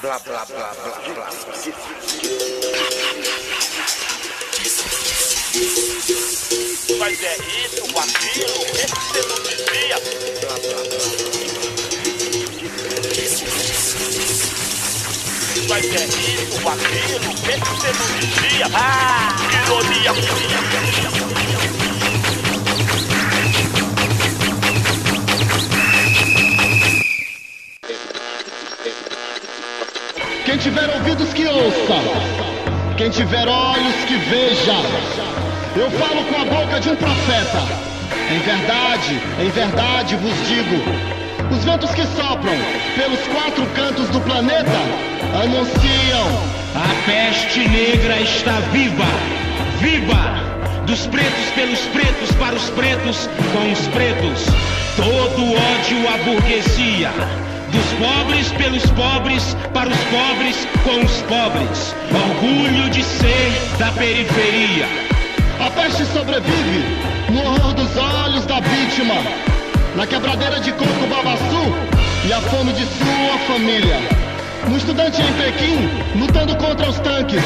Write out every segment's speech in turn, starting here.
Blá, blá, blá, blá, blá. Mas é isso, aquilo, esse você não dizia. Blá, blá, blá. Mas é isso, aquilo, esse você não dizia. Ah, ironia. Quem tiver ouvidos que ouça, quem tiver olhos que veja. Eu falo com a boca de um profeta. Em verdade, em verdade vos digo: os ventos que sopram pelos quatro cantos do planeta anunciam A peste negra está viva, viva! Dos pretos pelos pretos, para os pretos com os pretos. Todo ódio à burguesia. Dos pobres pelos pobres, para os pobres com os pobres. Orgulho de ser da periferia. A peste sobrevive no horror dos olhos da vítima, na quebradeira de coco babaçu e a fome de sua família. No estudante em Pequim, lutando contra os tanques.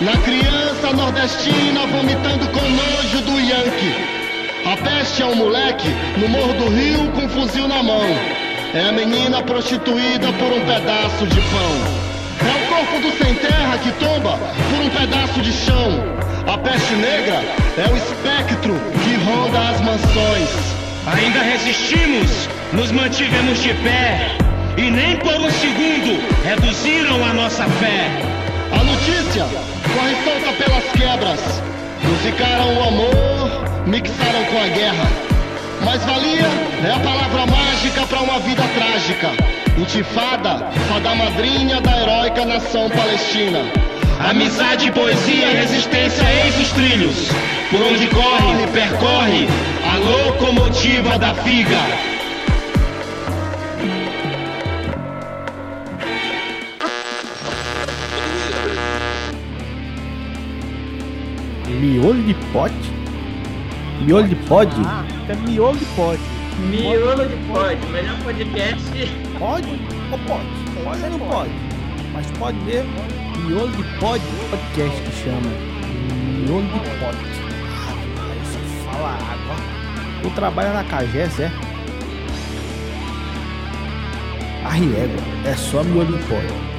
Na criança nordestina, vomitando com nojo do Yankee. A peste é um moleque no morro do rio com um fuzil na mão. É a menina prostituída por um pedaço de pão. É o corpo do sem terra que tomba por um pedaço de chão. A peste negra é o espectro que ronda as mansões. Ainda resistimos, nos mantivemos de pé. E nem por um segundo reduziram a nossa fé. A notícia corre solta pelas quebras. Musicaram o amor, mixaram com a guerra. Mas valia é a palavra mágica para uma vida trágica. Intifada, fada madrinha da heróica nação palestina. Amizade, poesia, resistência, eis os trilhos. Por onde corre, percorre a locomotiva da figa. Miolo de pote? Miolo de pod? Ah, é miolo de pod. Miolo de pod, melhor podcast. Pode ou pode? Pode ou não pode? Mas pode mesmo. Miolo de pod, podcast que chama. Miolo de pod. Ah, isso fala água. Tu trabalha na Cagés, é? Arriégua, é só miolo de pod.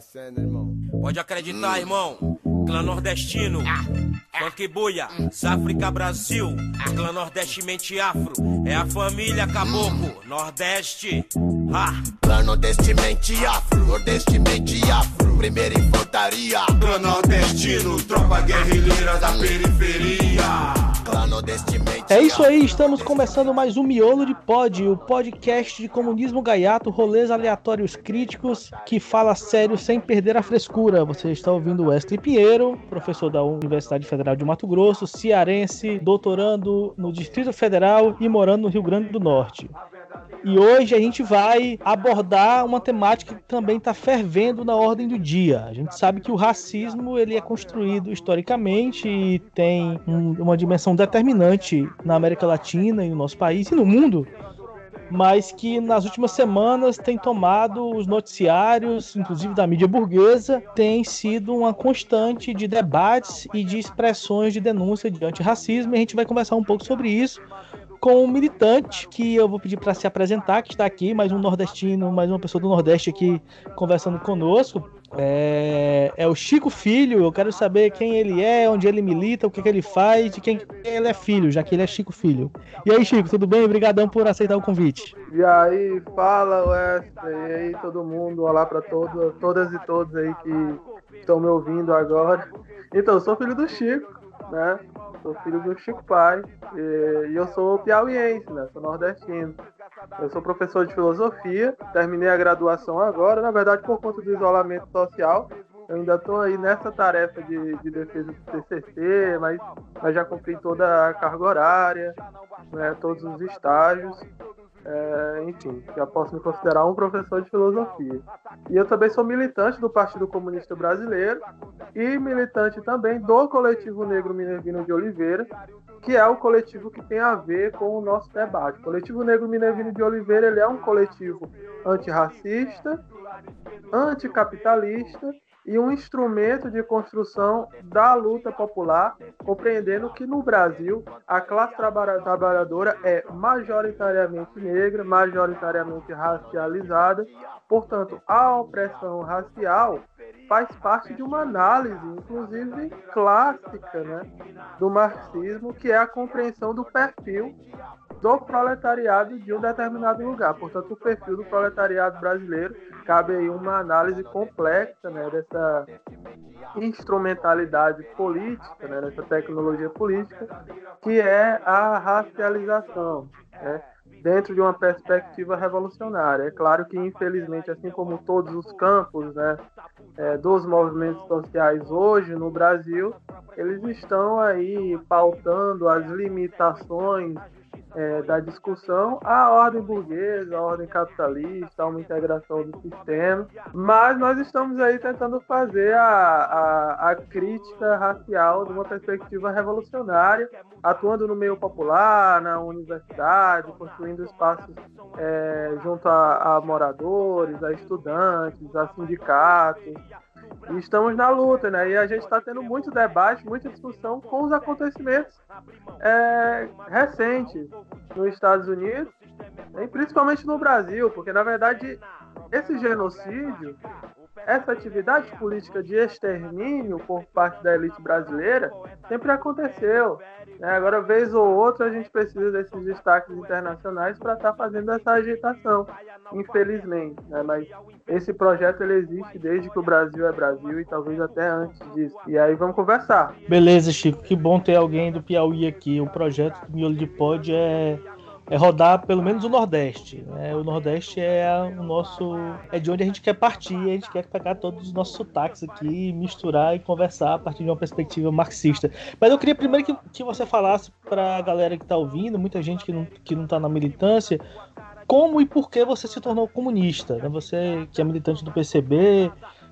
Cena, irmão. Pode acreditar, irmão. Clã nordestino, funk buia, África Brasil, clã nordeste mente afro, é a família caboclo, nordeste, ha. Clã nordestimente afro, nordestimente afro. Primeira infantaria. Clã nordestino, tropa guerrilheira da periferia. É isso aí, estamos começando mais um Miolo de Pod, o podcast de comunismo gaiato, rolês aleatórios críticos, que fala sério sem perder a frescura. Você está ouvindo Wesley Pinheiro, professor da Universidade Federal de Mato Grosso, cearense, doutorando no Distrito Federal e morando no Rio Grande do Norte. E hoje a gente vai abordar uma temática que também está fervendo na ordem do dia. A gente sabe que o racismo ele é construído historicamente e tem um- uma dimensão determinante na América Latina e no nosso país e no mundo, mas que nas últimas semanas tem tomado os noticiários, inclusive da mídia burguesa, tem sido uma constante de debates e de expressões de denúncia de antirracismo. E a gente vai conversar um pouco sobre isso com um militante que eu vou pedir para se apresentar, que está aqui, mais um nordestino, mais uma pessoa do Nordeste aqui conversando conosco. É, é o Chico Filho, eu quero saber quem ele é, onde ele milita, o que, que ele faz, de quem ele é filho, já que ele é Chico Filho. E aí, Chico, tudo bem? Obrigadão por aceitar o convite. E aí, fala Wesley, e aí todo mundo, olá todo, todas e todos aí que estão me ouvindo agora. Então, eu sou filho do Chico, né? Sou filho do Chico Pai e, eu sou piauiense, né? Sou nordestino. Eu sou professor de filosofia, terminei a graduação agora, na verdade por conta do isolamento social. Eu ainda estou aí nessa tarefa de, de defesa do TCC, mas, mas já cumpri toda a carga horária, né, todos os estágios. É, enfim, já posso me considerar um professor de filosofia. E eu também sou militante do Partido Comunista Brasileiro e militante também do Coletivo Negro Minervino de Oliveira, que é o coletivo que tem a ver com o nosso debate. O Coletivo Negro Minervino de Oliveira ele é um coletivo antirracista, anticapitalista e um instrumento de construção da luta popular, compreendendo que no Brasil a classe trabalhadora é majoritariamente negra, majoritariamente racializada, portanto, a opressão racial faz parte de uma análise, inclusive clássica, né, do marxismo, que é a compreensão do perfil do proletariado de um determinado lugar. Portanto, o perfil do proletariado brasileiro cabe aí uma análise complexa né, dessa instrumentalidade política, né, dessa tecnologia política, que é a racialização. Né, dentro de uma perspectiva revolucionária. É claro que, infelizmente, assim como todos os campos né, é, dos movimentos sociais hoje no Brasil, eles estão aí pautando as limitações é, da discussão a ordem burguesa, a ordem capitalista, uma integração do sistema, mas nós estamos aí tentando fazer a, a, a crítica racial de uma perspectiva revolucionária, atuando no meio popular, na universidade, construindo espaços é, junto a, a moradores, a estudantes, a sindicatos, e estamos na luta, né? E a gente está tendo muito debate, muita discussão com os acontecimentos é, recentes nos Estados Unidos e principalmente no Brasil, porque na verdade esse genocídio, essa atividade política de extermínio por parte da elite brasileira sempre aconteceu. Né? Agora, vez ou outra, a gente precisa desses destaques internacionais para estar tá fazendo essa agitação, infelizmente. Né? Mas esse projeto ele existe desde que o Brasil é Brasil e talvez até antes disso. E aí vamos conversar. Beleza, Chico. Que bom ter alguém do Piauí aqui. O projeto do Miolo de Pod é é rodar pelo menos o Nordeste. Né? O Nordeste é o nosso. é de onde a gente quer partir, a gente quer pegar todos os nossos sotaques aqui, misturar e conversar a partir de uma perspectiva marxista. Mas eu queria primeiro que, que você falasse para a galera que está ouvindo, muita gente que não, que não tá na militância, como e por que você se tornou comunista. Né? Você que é militante do PCB,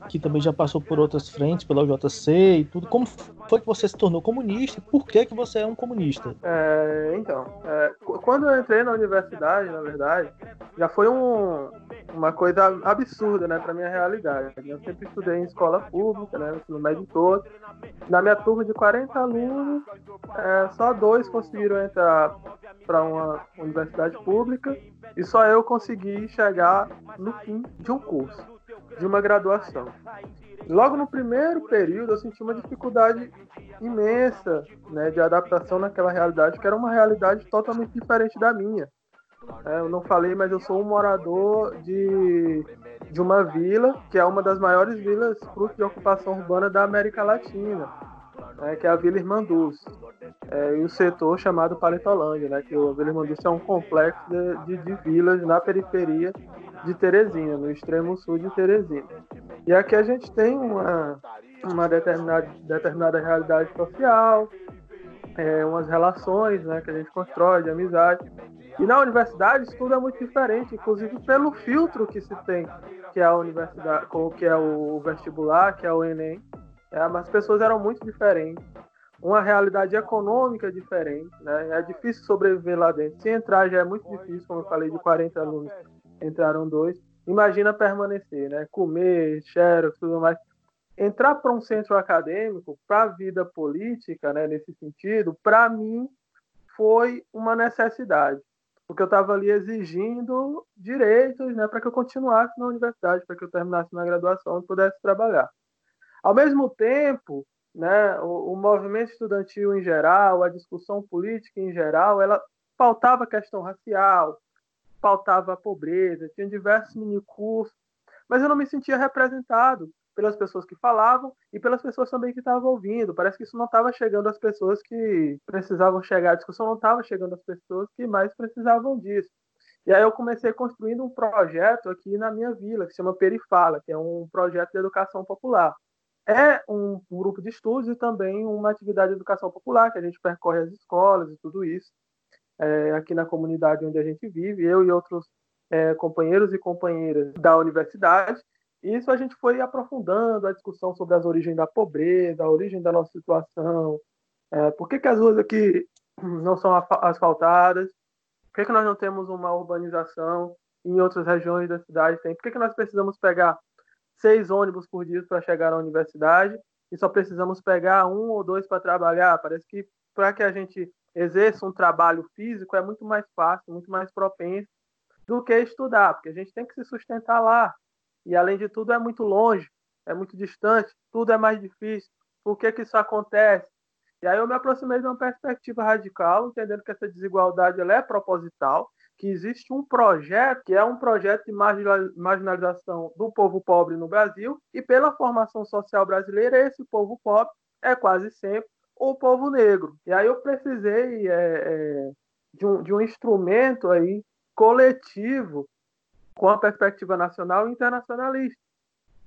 que também já passou por outras frentes, pela UJC e tudo. Como foi que você se tornou comunista? Por que, que você é um comunista? É, então, é, quando eu entrei na universidade, na verdade, já foi um, uma coisa absurda, né, para minha realidade. Eu sempre estudei em escola pública, né, no médio todo. Na minha turma de 40 alunos, é, só dois conseguiram entrar para uma universidade pública e só eu consegui chegar no fim de um curso de uma graduação. Logo no primeiro período, eu senti uma dificuldade imensa né, de adaptação naquela realidade, que era uma realidade totalmente diferente da minha. É, eu não falei, mas eu sou um morador de, de uma vila, que é uma das maiores vilas fruto de ocupação urbana da América Latina, né, que é a Vila Irmanduz. É, e o setor chamado Paletolândia, né, que o Vila Irmanduz é um complexo de, de, de vilas na periferia de Teresina, no extremo sul de Teresina. E aqui a gente tem uma, uma determinada, determinada realidade social, é, umas relações né, que a gente constrói de amizade. E na universidade isso tudo é muito diferente, inclusive pelo filtro que se tem, que é a universidade, que é o vestibular, que é o Enem. É, as pessoas eram muito diferentes, uma realidade econômica diferente, né? É difícil sobreviver lá dentro. Se entrar já é muito difícil, como eu falei, de 40 alunos entraram dois. Imagina permanecer, né? Comer, xerox, tudo mais. Entrar para um centro acadêmico, para a vida política, né, nesse sentido, para mim foi uma necessidade, porque eu estava ali exigindo direitos, né, para que eu continuasse na universidade, para que eu terminasse na graduação e pudesse trabalhar. Ao mesmo tempo, né, o, o movimento estudantil em geral, a discussão política em geral, ela pautava a questão racial, pautava a pobreza, tinha diversos minicursos, mas eu não me sentia representado pelas pessoas que falavam e pelas pessoas também que estavam ouvindo. Parece que isso não estava chegando às pessoas que precisavam chegar, a discussão não estava chegando às pessoas que mais precisavam disso. E aí eu comecei construindo um projeto aqui na minha vila, que se chama Perifala, que é um projeto de educação popular. É um, grupo de estudos e também uma atividade de educação popular, que a gente percorre as escolas e tudo isso. é, aqui na comunidade onde a gente vive, eu e outros é, companheiros e companheiras da universidade. E isso a gente foi aprofundando a discussão sobre as origens da pobreza, a origem da nossa situação, é, por que, que as ruas aqui não são asfaltadas, por que, que nós não temos uma urbanização em outras regiões da cidade tem, por que, que nós precisamos pegar seis ônibus por dia para chegar à universidade e só precisamos pegar um ou dois para trabalhar. Parece que para que a gente exerça um trabalho físico é muito mais fácil, muito mais propenso do que estudar, porque a gente tem que se sustentar lá. E além de tudo é muito longe, é muito distante, tudo é mais difícil. Por que, que isso acontece? E aí eu me aproximei de uma perspectiva radical, entendendo que essa desigualdade ela é proposital, que existe um projeto que é um projeto de marginalização do povo pobre no Brasil e pela formação social brasileira esse povo pobre é quase sempre o povo negro. E aí eu precisei é, é, de, um, de um instrumento aí coletivo com a perspectiva nacional e internacionalista,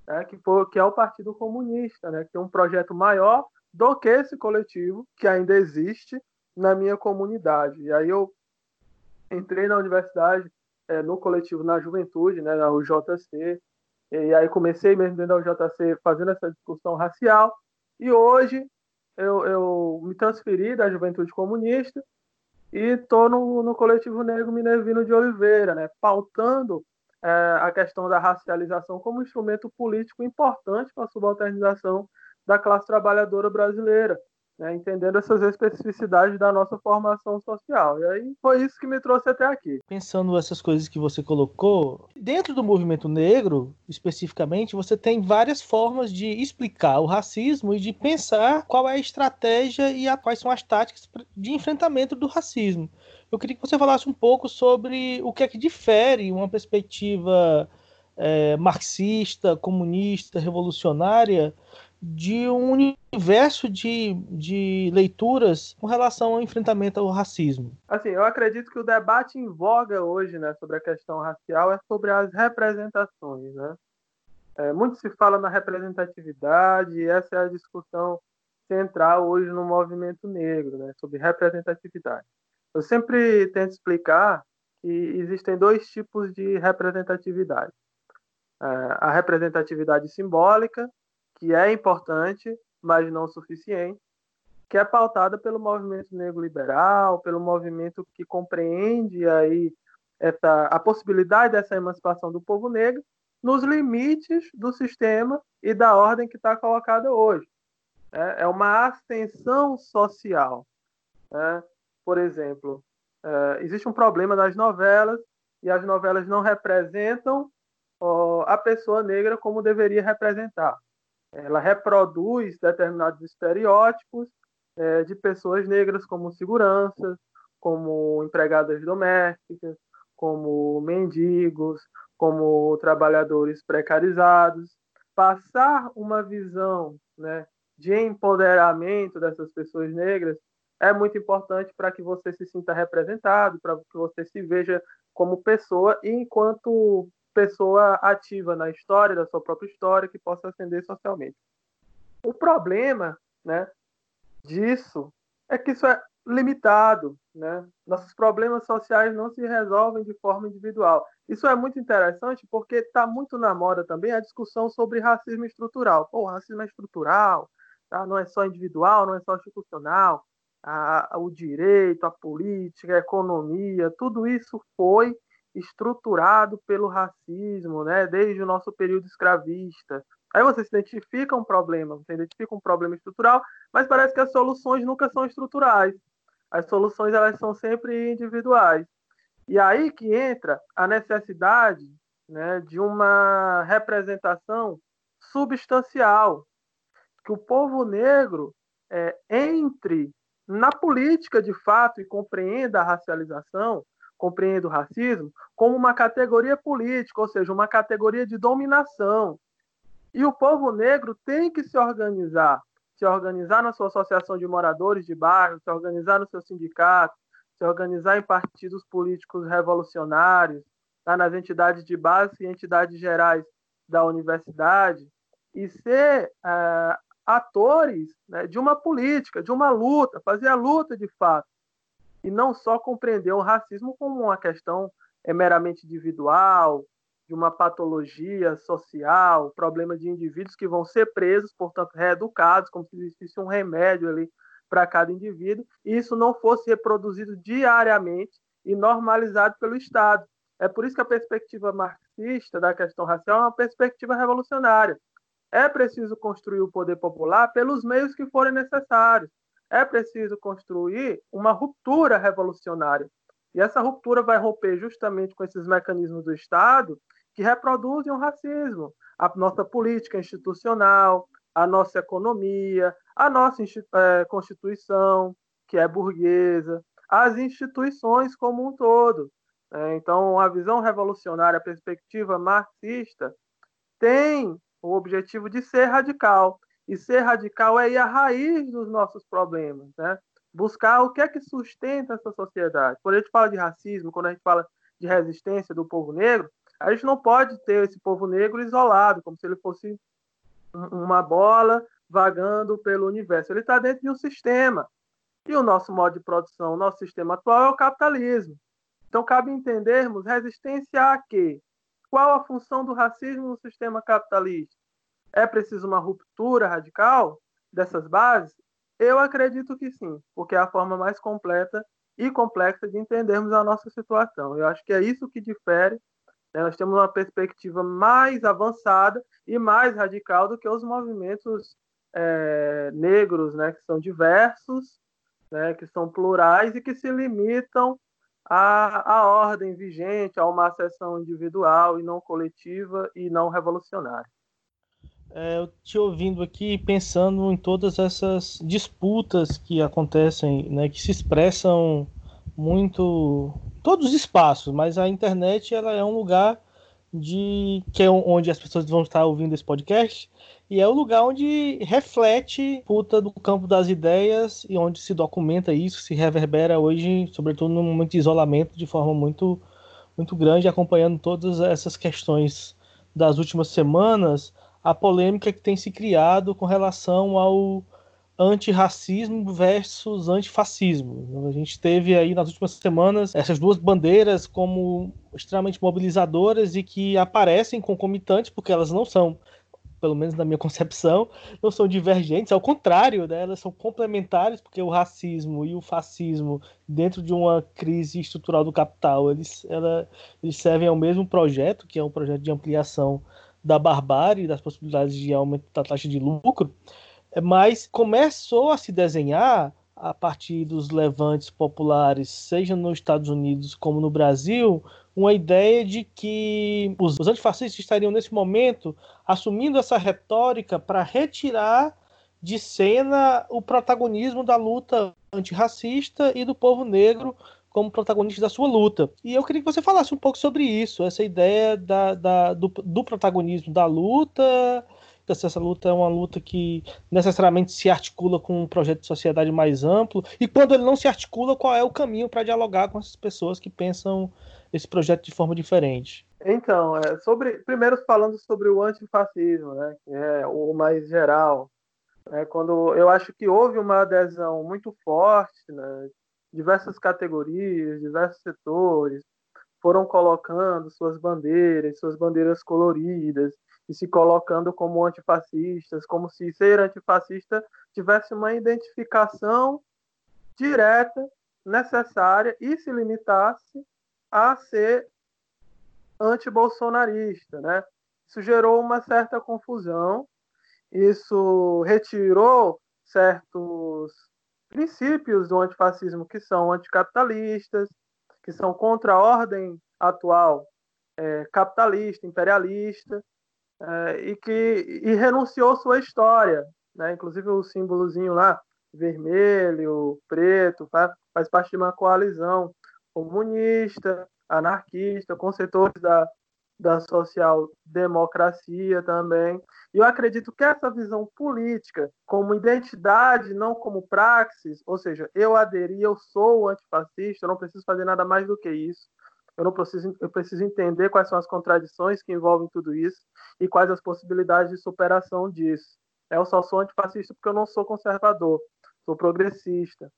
né, que, for, que é o Partido Comunista, né, que é um projeto maior do que esse coletivo que ainda existe na minha comunidade. E aí eu entrei na universidade, é, no coletivo na juventude, né, na UJC, e aí comecei mesmo dentro da UJC fazendo essa discussão racial, e hoje eu, eu me transferi da juventude comunista e estou no, no coletivo negro Minervino de Oliveira, né, pautando é, a questão da racialização como instrumento político importante para a subalternização da classe trabalhadora brasileira né, entendendo essas especificidades da nossa formação social. E aí foi isso que me trouxe até aqui. Pensando essas coisas que você colocou, dentro do movimento negro, especificamente, você tem várias formas de explicar o racismo e de pensar qual é a estratégia e a, quais são as táticas de enfrentamento do racismo. Eu queria que você falasse um pouco sobre o que é que difere uma perspectiva é, marxista, comunista, revolucionária de um universo de, de leituras com relação ao enfrentamento ao racismo. Assim, eu acredito que o debate em voga hoje né, sobre a questão racial é sobre as representações. Né? É, muito se fala na representatividade, e essa é a discussão central hoje no movimento negro, né, sobre representatividade. Eu sempre tento explicar que existem dois tipos de representatividade. É, a representatividade simbólica, que é importante, mas não suficiente, que é pautada pelo movimento negro liberal, pelo movimento que compreende aí essa, a possibilidade dessa emancipação do povo negro nos limites do sistema e da ordem que está colocada hoje. É, é uma ascensão social. Né? Por exemplo, é, existe um problema nas novelas e as novelas não representam ó, a pessoa negra como deveria representar ela reproduz determinados estereótipos é, de pessoas negras como seguranças, como empregadas domésticas, como mendigos, como trabalhadores precarizados. Passar uma visão né, de empoderamento dessas pessoas negras é muito importante para que você se sinta representado, para que você se veja como pessoa e enquanto pessoa ativa na história, da sua própria história, que possa ascender socialmente. O problema né, disso é que isso é limitado. Né? Nossos problemas sociais não se resolvem de forma individual. Isso é muito interessante porque está muito na moda também a discussão sobre racismo estrutural. Pô, racismo é estrutural, tá? não é só individual, não é só institucional. A, a, o direito, a política, a economia, tudo isso foi estruturado pelo racismo, né, desde o nosso período escravista. Aí você se identifica um problema, você identifica um problema estrutural, mas parece que as soluções nunca são estruturais. As soluções elas são sempre individuais. E aí que entra a necessidade né, de uma representação substancial, que o povo negro é, entre na política de fato e compreenda a racialização, compreenda o racismo como uma categoria política, ou seja, uma categoria de dominação. E o povo negro tem que se organizar, se organizar na sua associação de moradores de bairro, se organizar no seu sindicato, se organizar em partidos políticos revolucionários, tá, nas entidades de base e entidades gerais da universidade, e ser uh, atores né, de uma política, de uma luta, fazer a luta de fato e não só compreender o racismo como uma questão é, meramente individual, de uma patologia social, problema de indivíduos que vão ser presos, portanto, reeducados, como se existisse um remédio ali para cada indivíduo, e isso não fosse reproduzido diariamente e normalizado pelo Estado. É por isso que a perspectiva marxista da questão racial é uma perspectiva revolucionária. É preciso construir o poder popular pelos meios que forem necessários. É preciso construir uma ruptura revolucionária. E essa ruptura vai romper justamente com esses mecanismos do Estado que reproduzem o racismo, a nossa política institucional, a nossa economia, a nossa é, Constituição, que é burguesa, as instituições como um todo. É, então, a visão revolucionária, a perspectiva marxista, tem o objetivo de ser radical. E ser radical é ir à raiz dos nossos problemas, né? buscar o que é que sustenta essa sociedade. Quando a gente fala de racismo, quando a gente fala de resistência do povo negro, a gente não pode ter esse povo negro isolado, como se ele fosse uma bola vagando pelo universo. Ele está dentro de um sistema. E o nosso modo de produção, o nosso sistema atual é o capitalismo. Então, cabe entendermos resistência a quê? Qual a função do racismo no sistema capitalista? É preciso uma ruptura radical dessas bases? Eu acredito que sim, porque é a forma mais completa e complexa de entendermos a nossa situação. Eu acho que é isso que difere né? Nós temos uma perspectiva mais avançada e mais radical do que os movimentos é, negros, né? que são diversos, né? que são plurais e que se limitam à, à ordem vigente, a uma acessão individual e não coletiva e não revolucionária. É, eu te ouvindo aqui pensando em todas essas disputas que acontecem, né, que se expressam muito todos os espaços, mas a internet ela é um lugar de que é onde as pessoas vão estar ouvindo esse podcast e é o lugar onde reflete puta do campo das ideias e onde se documenta isso, se reverbera hoje, sobretudo no momento de isolamento, de forma muito muito grande, acompanhando todas essas questões das últimas semanas, a polêmica que tem se criado com relação ao antirracismo versus antifascismo. A gente teve aí nas últimas semanas essas duas bandeiras como extremamente mobilizadoras e que aparecem concomitantes, porque elas não são, pelo menos na minha concepção, não são divergentes, ao contrário, né, elas são complementares, porque o racismo e o fascismo, dentro de uma crise estrutural do capital, eles, ela, eles servem ao mesmo projeto, que é um projeto de ampliação da barbárie, das possibilidades de aumento da taxa de lucro, mas começou a se desenhar a partir dos levantes populares, seja nos Estados Unidos como no Brasil, uma ideia de que os, antifascistas estariam nesse momento assumindo essa retórica para retirar de cena o protagonismo da luta antirracista e do povo negro como protagonista da sua luta. E eu queria que você falasse um pouco sobre isso, essa ideia da, da do, do protagonismo da luta se essa luta é uma luta que necessariamente se articula com um projeto de sociedade mais amplo, e quando ele não se articula, qual é o caminho para dialogar com essas pessoas que pensam esse projeto de forma diferente? Então, é, sobre, primeiro falando sobre o antifascismo, né, que é o mais geral, é, quando eu acho que houve uma adesão muito forte, né, diversas categorias, diversos setores foram colocando suas bandeiras, suas bandeiras coloridas, e se colocando como antifascistas, como se ser antifascista tivesse uma identificação direta, necessária e se limitasse a ser antibolsonarista, né? Isso gerou uma certa confusão, isso retirou certos princípios do antifascismo que são anticapitalistas, que são contra a ordem atual é, capitalista, imperialista, é, e que e renunciou sua história, né? Inclusive o símbolozinho lá, vermelho, preto, faz, faz parte de uma coalizão comunista, anarquista, com setores da, da social-democracia também. E eu acredito que essa visão política, como identidade, não como praxis, ou seja, eu aderi, eu sou antifascista, eu não preciso fazer nada mais do que isso, eu não preciso, eu preciso entender quais são as contradições que envolvem tudo isso e quais as possibilidades de superação disso. Eu só sou antifascista porque eu não sou conservador, sou progressista.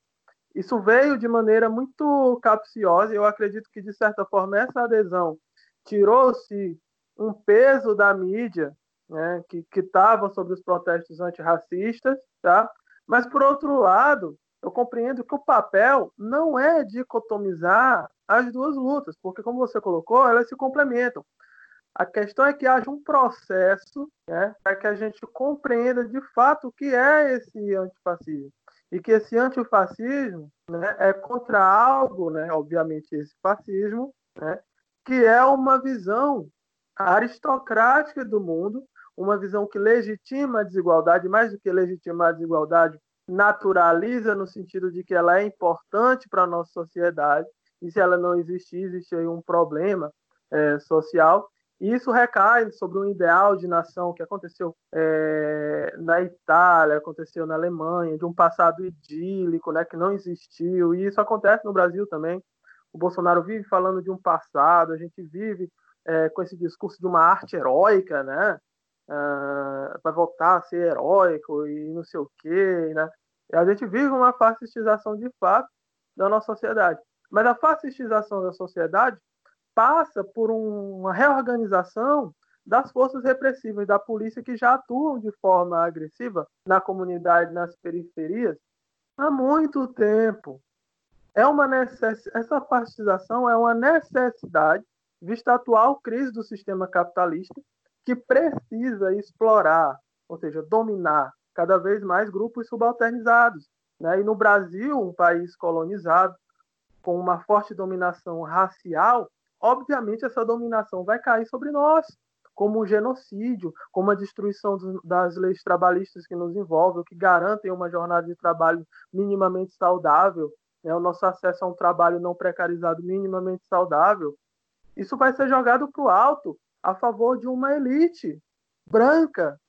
Isso veio de maneira muito capciosa e eu acredito que, de certa forma, essa adesão tirou-se um peso da mídia né, que estava sobre os protestos antirracistas, tá? mas, por outro lado, eu compreendo que o papel não é dicotomizar as duas lutas, porque, como você colocou, elas se complementam. A questão é que haja um processo né, para que a gente compreenda de fato o que é esse antifascismo. E que esse antifascismo né, é contra algo, né, obviamente esse fascismo, né, que é uma visão aristocrática do mundo, uma visão que legitima a desigualdade, mais do que legitimar a desigualdade, naturaliza no sentido de que ela é importante para a nossa sociedade, e se ela não existir, existe aí um problema é, social. E isso recai sobre um ideal de nação que aconteceu é, na Itália, aconteceu na Alemanha, de um passado idílico, né, que não existiu. E isso acontece no Brasil também. O Bolsonaro vive falando de um passado, a gente vive é, com esse discurso de uma arte heróica, né? Uh, vai voltar a ser heróico e não sei o quê, né? A gente vive uma fascistização de fato da nossa sociedade. Mas a fascistização da sociedade passa por um, uma reorganização das forças repressivas da polícia que já atuam de forma agressiva na comunidade, nas periferias, há muito tempo. É uma necess... Essa fascistização é uma necessidade, vista a atual crise do sistema capitalista, que precisa explorar, ou seja, dominar cada vez mais grupos subalternizados. Né? E no Brasil, um país colonizado, com uma forte dominação racial, obviamente essa dominação vai cair sobre nós, como o genocídio, como a destruição das leis trabalhistas que nos envolvem, que garantem uma jornada de trabalho minimamente saudável, né? o nosso acesso a um trabalho não precarizado minimamente saudável. Isso vai ser jogado para o alto a favor de uma elite branca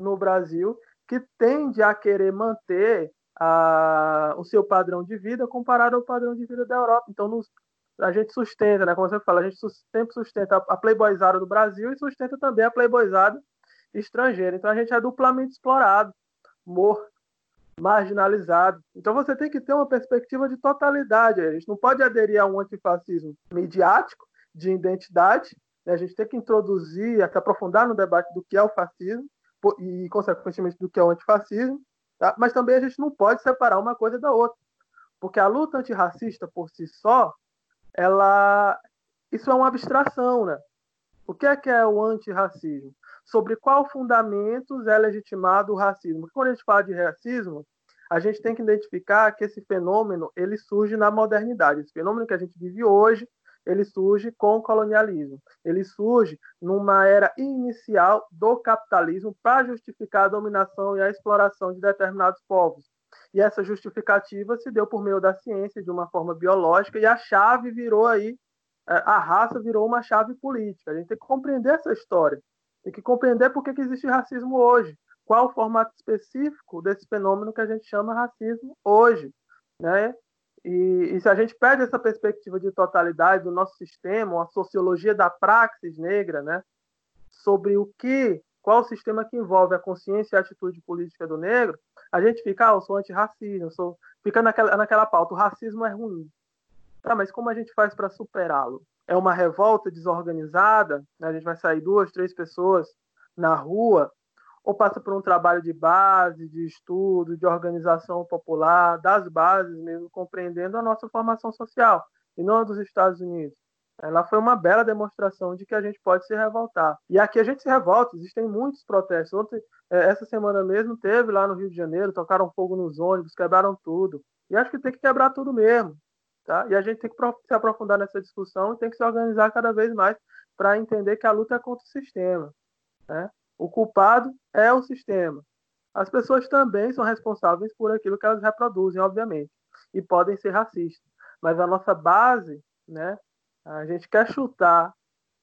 no Brasil que tende a querer manter a, o seu padrão de vida comparado ao padrão de vida da Europa. Então, nos, a gente sustenta, né, como você fala, a gente sempre sustenta a playboyzada do Brasil e sustenta também a playboyzada estrangeira. Então, a gente é duplamente explorado, morto, marginalizado. Então, você tem que ter uma perspectiva de totalidade. A gente não pode aderir a um antifascismo midiático, de identidade, né? A gente tem que introduzir, até aprofundar no debate do que é o fascismo e, consequentemente, do que é o antifascismo, tá? mas também a gente não pode separar uma coisa da outra, porque a luta antirracista por si só, ela, isso é uma abstração, né? O que é que é o antirracismo? Sobre qual fundamentos é legitimado o racismo? Quando a gente fala de racismo, a gente tem que identificar que esse fenômeno ele surge na modernidade. Esse fenômeno que a gente vive hoje, ele surge com o colonialismo. Ele surge numa era inicial do capitalismo para justificar a dominação e a exploração de determinados povos. E essa justificativa se deu por meio da ciência, de uma forma biológica, e a chave virou aí, é, a raça virou uma chave política. A gente tem que compreender essa história. Tem que compreender por que, que existe racismo hoje. Qual o formato específico desse fenômeno que a gente chama racismo hoje. Né? E, e, se a gente perde essa perspectiva de totalidade do nosso sistema, uma sociologia da praxis negra, né, sobre o que, qual o sistema que envolve a consciência e a atitude política do negro, a gente fica, ah, eu sou antirracista, eu sou, fica naquela, naquela pauta, o racismo é ruim. Tá, mas como a gente faz para superá-lo? É uma revolta desorganizada, né, a gente vai sair duas, três pessoas na rua ou passa por um trabalho de base, de estudo, de organização popular, das bases mesmo, compreendendo a nossa formação social, e não a dos Estados Unidos. Ela foi uma bela demonstração de que a gente pode se revoltar. E aqui a gente se revolta, existem muitos protestos. Ontem, é, essa semana mesmo, teve lá no Rio de Janeiro, tocaram fogo nos ônibus, quebraram tudo. E acho que tem que quebrar tudo mesmo. Tá? E a gente tem que se aprofundar nessa discussão e tem que se organizar cada vez mais para entender que a luta é contra o sistema. Né? O culpado é o sistema. As pessoas também são responsáveis por aquilo que elas reproduzem, obviamente, e podem ser racistas. Mas a nossa base, né, a gente quer chutar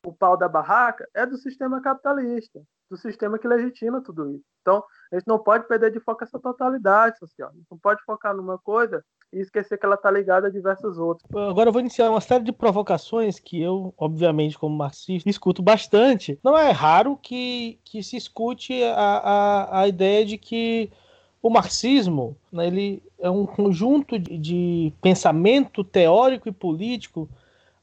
o pau da barraca, é do sistema capitalista, do sistema que legitima tudo isso. Então, a gente não pode perder de foco essa totalidade social. A gente não pode focar numa coisa e esquecer que ela está ligada a diversas outras. Agora eu vou iniciar uma série de provocações que eu, obviamente, como marxista, escuto bastante. Não é raro que, que se escute a, a, a ideia de que o marxismo né, ele é um conjunto de, de pensamento teórico e político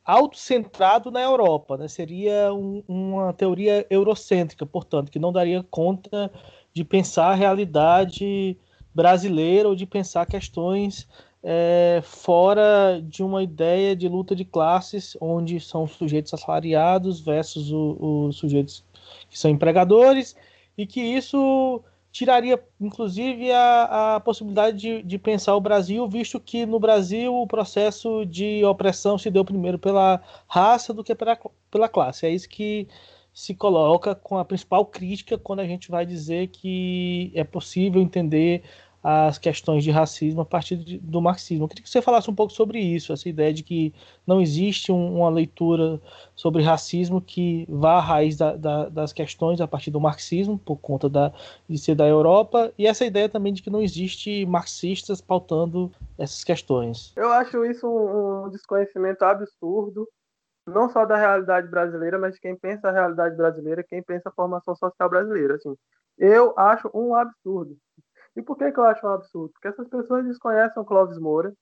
autocentrado na Europa. Né? Seria um, uma teoria eurocêntrica, portanto, que não daria conta de pensar a realidade brasileira ou de pensar questões é, fora de uma ideia de luta de classes, onde são sujeitos assalariados versus os sujeitos que são empregadores, e que isso tiraria, inclusive, a, a possibilidade de, de, pensar o Brasil, visto que no Brasil o processo de opressão se deu primeiro pela raça do que pela, pela classe. É isso que se coloca com a principal crítica quando a gente vai dizer que é possível entender as questões de racismo a partir de, do marxismo. Eu queria que você falasse um pouco sobre isso, essa ideia de que não existe um, uma leitura sobre racismo que vá à raiz da, da, das questões a partir do marxismo, por conta da, de ser da Europa, e essa ideia também de que não existe marxistas pautando essas questões. Eu acho isso um, um desconhecimento absurdo, não só da realidade brasileira, mas de quem pensa a realidade brasileira, quem pensa a formação social brasileira. Assim, eu acho um absurdo e por que, que eu acho um absurdo? Porque essas pessoas desconhecem o Clóvis Moura,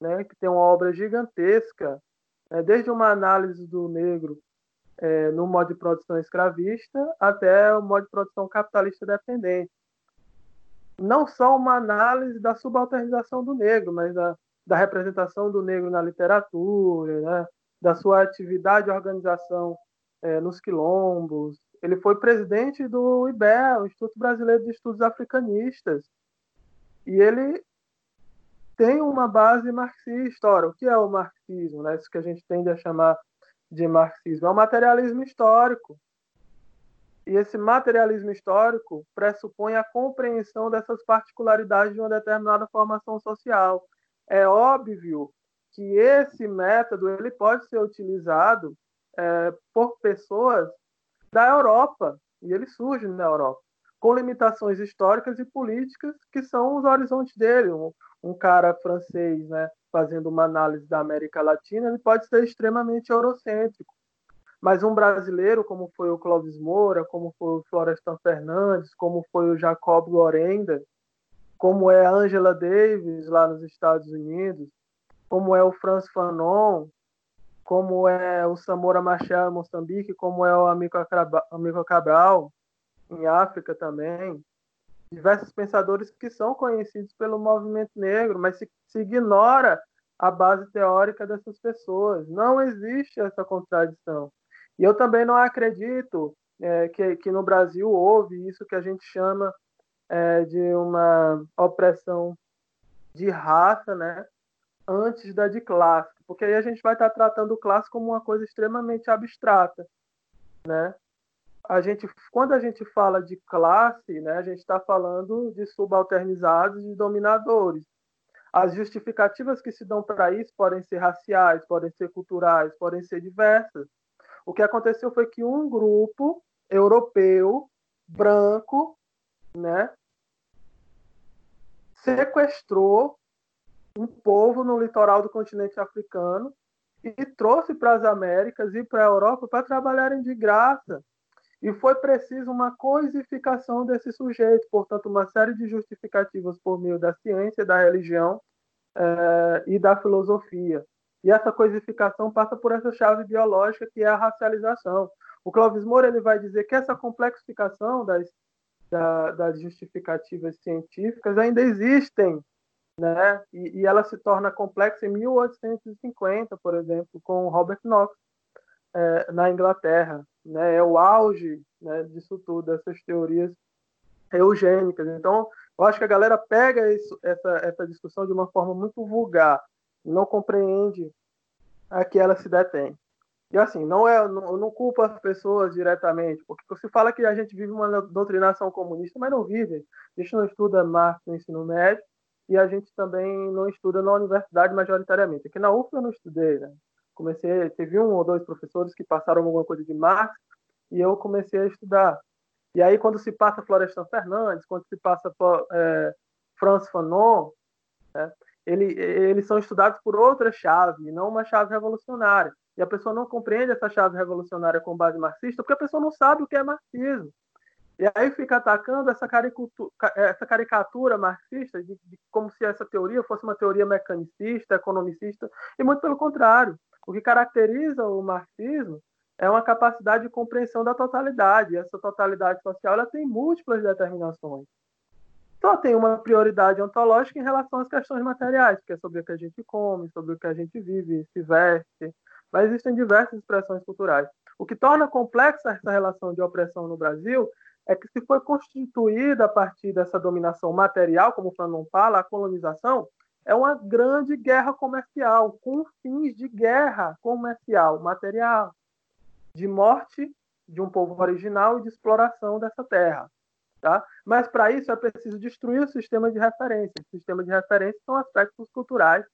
né, que tem uma obra gigantesca, né, desde uma análise do negro é, no modo de produção escravista até o modo de produção capitalista dependente. Não só uma análise da subalternização do negro, mas da, da representação do negro na literatura, né, da sua atividade de organização é, nos quilombos, ele foi presidente do IBE, o Instituto Brasileiro de Estudos Africanistas. E ele tem uma base marxista. Ora, o que é o marxismo? Né? Isso que a gente tende a chamar de marxismo. É o materialismo histórico. E esse materialismo histórico pressupõe a compreensão dessas particularidades de uma determinada formação social. É óbvio que esse método ele pode ser utilizado é, por pessoas da Europa, e ele surge na Europa, com limitações históricas e políticas que são os horizontes dele. Um, um cara francês, né, fazendo uma análise da América Latina, ele pode ser extremamente eurocêntrico. Mas um brasileiro, como foi o Clóvis Moura, como foi o Florestan Fernandes, como foi o Jacob Gorenda, como é a Angela Davis lá nos Estados Unidos, como é o Franz Fanon, como é o Samora Machel em Moçambique, como é o Amigo Cabral em África também. Diversos pensadores que são conhecidos pelo movimento negro, mas se, se ignora a base teórica dessas pessoas. Não existe essa contradição. E eu também não acredito é, que, que no Brasil houve isso que a gente chama é, de uma opressão de raça, né? antes da de classe, porque aí a gente vai estar tratando o classe como uma coisa extremamente abstrata, né? A gente, quando a gente fala de classe, né, a gente está falando de subalternizados e dominadores. As justificativas que se dão para isso podem ser raciais, podem ser culturais, podem ser diversas. O que aconteceu foi que um grupo europeu, branco, né, sequestrou um povo no litoral do continente africano e trouxe para as Américas e para a Europa para trabalharem de graça. E foi preciso uma coisificação desse sujeito, portanto, uma série de justificativas por meio da ciência, da religião eh, e da filosofia. E essa coisificação passa por essa chave biológica que é a racialização. O Clóvis Moura ele vai dizer que essa complexificação das, da, das justificativas científicas ainda existem né? E, e, ela se torna complexa em 1850, por exemplo, com Robert Knox é, na Inglaterra, né? É o auge né, disso tudo, dessas teorias eugênicas. Então, eu acho que a galera pega isso, essa, essa discussão de uma forma muito vulgar, não compreende a que ela se detém. E assim, não é, não, não culpo as pessoas diretamente, porque se fala que a gente vive uma doutrinação comunista, mas não vive. A gente não estuda Marx no ensino médio, e a gente também não estuda na universidade majoritariamente. Aqui na UF eu não estudei, né? Comecei, teve um ou dois professores que passaram alguma coisa de Marx e eu comecei a estudar. E aí quando se passa Florestan Fernandes, quando se passa é, Franz Fanon, né? Ele, eles são estudados por outra chave, não uma chave revolucionária. E a pessoa não compreende essa chave revolucionária com base marxista porque a pessoa não sabe o que é marxismo. E aí fica atacando essa caricatura, essa caricatura marxista de, de, como se essa teoria fosse uma teoria mecanicista, economicista, e muito pelo contrário. O que caracteriza o marxismo é uma capacidade de compreensão da totalidade. E essa totalidade social ela tem múltiplas determinações. Só tem uma prioridade ontológica em relação às questões materiais, que é sobre o que a gente come, sobre o que a gente vive, se veste. Mas existem diversas expressões culturais. O que torna complexa essa relação de opressão no Brasil é que se foi constituída a partir dessa dominação material, como Fanon fala, a colonização, é uma grande guerra comercial, com fins de guerra comercial, material, de morte de um povo original e de exploração dessa terra. Tá? Mas para isso é preciso destruir o sistema de referência. O sistema de referência são aspectos culturais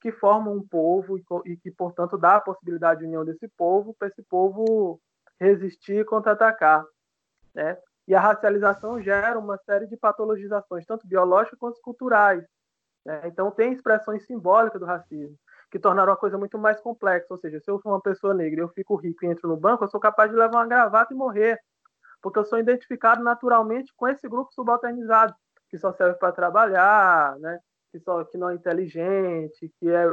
que formam um povo e, que, portanto, dá a possibilidade de união desse povo para esse povo resistir e contra-atacar. Né? E a racialização gera uma série de patologizações, tanto biológicas quanto culturais. Né? Então, tem expressões simbólicas do racismo, que tornaram a coisa muito mais complexa. Ou seja, se eu sou uma pessoa negra eu fico rico e entro no banco, eu sou capaz de levar uma gravata e morrer, porque eu sou identificado naturalmente com esse grupo subalternizado, que só serve para trabalhar, né? que, só, que não é inteligente, que é,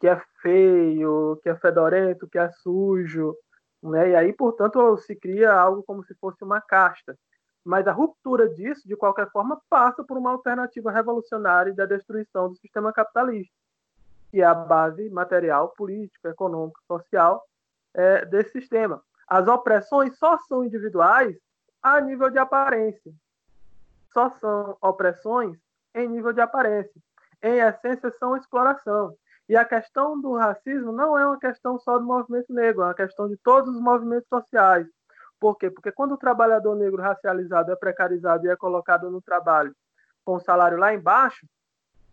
que é feio, que é fedorento, que é sujo. Né? E aí, portanto, se cria algo como se fosse uma casta. Mas a ruptura disso, de qualquer forma, passa por uma alternativa revolucionária da destruição do sistema capitalista, que é a base material, política, econômica, social é, desse sistema. As opressões só são individuais a nível de aparência. Só são opressões em nível de aparência. Em essência, são exploração. E a questão do racismo não é uma questão só do movimento negro, é uma questão de todos os movimentos sociais. Por quê? Porque quando o trabalhador negro racializado é precarizado e é colocado no trabalho com o salário lá embaixo,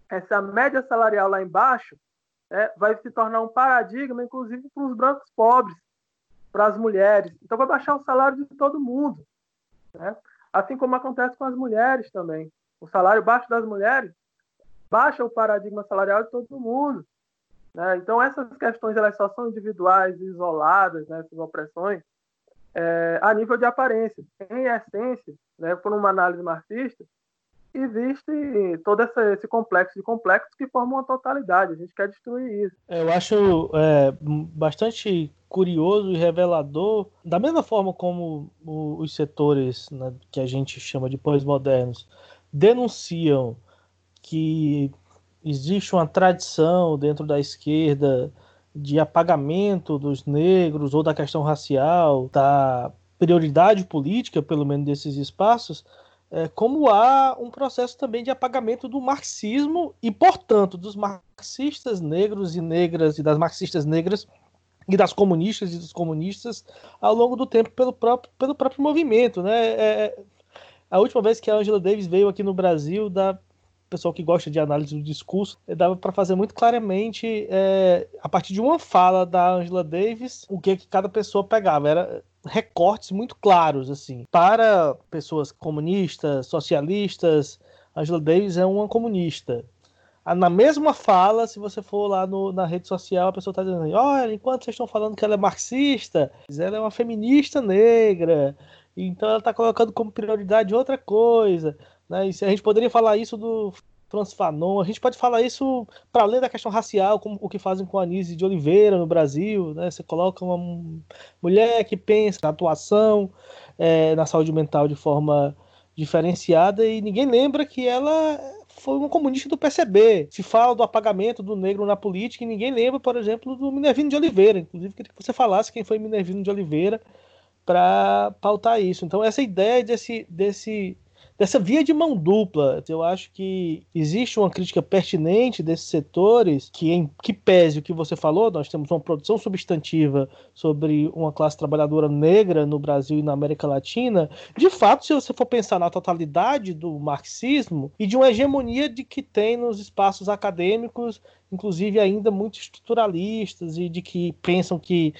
essa média salarial lá embaixo é, vai se tornar um paradigma, inclusive para os brancos pobres, para as mulheres. Então vai baixar o salário de todo mundo. Né? Assim como acontece com as mulheres também. O salário baixo das mulheres baixa o paradigma salarial de todo mundo. Né? Então, essas questões elas só são individuais, isoladas, né? essas opressões, é, a nível de aparência. Em essência, né, por uma análise marxista, existe todo esse, esse, complexo de complexos que formam uma totalidade. A gente quer destruir isso. Eu acho é, bastante curioso e revelador, da mesma forma como os setores né, que a gente chama de pós-modernos denunciam que existe uma tradição dentro da esquerda de apagamento dos negros ou da questão racial, da prioridade política, pelo menos desses espaços, é, como há um processo também de apagamento do marxismo e, portanto, dos marxistas negros e negras e das marxistas negras e das comunistas e dos comunistas ao longo do tempo pelo próprio, pelo próprio movimento. Né? É, a última vez que a Angela Davis veio aqui no Brasil, da pessoal que gosta de análise do discurso, eh, dava para fazer muito claramente, é, a partir de uma fala da Angela Davis, o que, que cada pessoa pegava. Era recortes muito claros, assim. Para pessoas comunistas, socialistas, Angela Davis é uma comunista. Ah, na mesma fala, se você for lá no, na rede social, a pessoa está dizendo: olha, enquanto vocês estão falando que ela é marxista, ela é uma feminista negra, então ela está colocando como prioridade outra coisa. Né? E a gente poderia falar isso do Franz Fanon, a gente pode falar isso para além da questão racial, como o que fazem com a Anise de Oliveira no Brasil. Né? Você coloca uma mulher que pensa na atuação é, na saúde mental de forma diferenciada e ninguém lembra que ela foi uma comunista do PCB. Se fala do apagamento do negro na política e ninguém lembra, por exemplo, do Minervino de Oliveira. Inclusive, queria que você falasse quem foi Minervino de Oliveira para pautar isso. Então, essa ideia desse, desse dessa via de mão dupla. Eu acho que existe uma crítica pertinente desses setores que, em que pese o que você falou, nós temos uma produção substantiva sobre uma classe trabalhadora negra no Brasil e na América Latina. De fato, se você for pensar na totalidade do marxismo e de uma hegemonia de que tem nos espaços acadêmicos, inclusive ainda muito estruturalistas e de que pensam que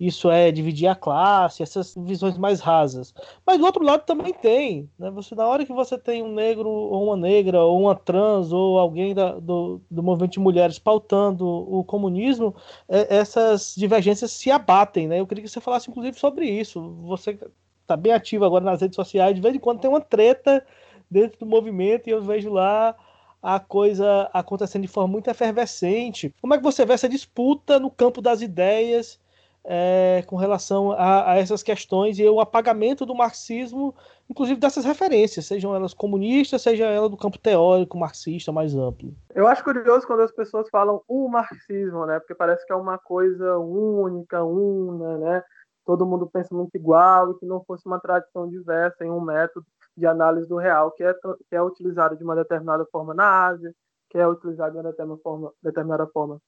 isso é dividir a classe, essas visões mais rasas. Mas do outro lado também tem, né? Você na hora que você tem um negro ou uma negra ou uma trans ou alguém da, do, do movimento de mulheres pautando o comunismo, é, essas divergências se abatem, né? Eu queria que você falasse inclusive sobre isso. Você tá bem ativo agora nas redes sociais. De vez em quando tem uma treta dentro do movimento e eu vejo lá a coisa acontecendo de forma muito efervescente. Como é que você vê essa disputa no campo das ideias é, com relação a, a, essas questões e o apagamento do marxismo, inclusive dessas referências, sejam elas comunistas, seja ela do campo teórico marxista mais amplo? Eu acho curioso quando as pessoas falam o marxismo, né? Porque parece que é uma coisa única, una, né? Todo mundo pensa muito igual e que não fosse uma tradição diversa em um método de análise do real que é, que é utilizado de uma determinada forma na Ásia, que é utilizado de uma determinada forma, determinada forma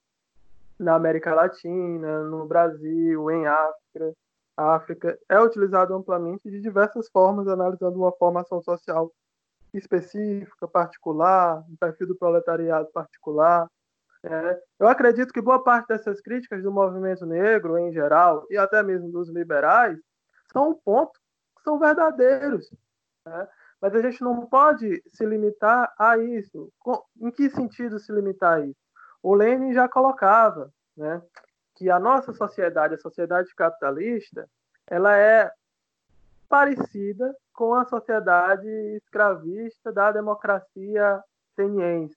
na América Latina, no Brasil, em África. África é utilizado amplamente de diversas formas, analisando uma formação social específica, particular, um perfil do proletariado particular. É. Eu acredito que boa parte dessas críticas do movimento negro, em geral, e até mesmo dos liberais, são um ponto que são verdadeiros. Né? Mas a gente não pode se limitar a isso. Em que sentido se limitar a isso? O Lenin já colocava né, que a nossa sociedade, a sociedade capitalista, ela é parecida com a sociedade escravista da democracia ateniense.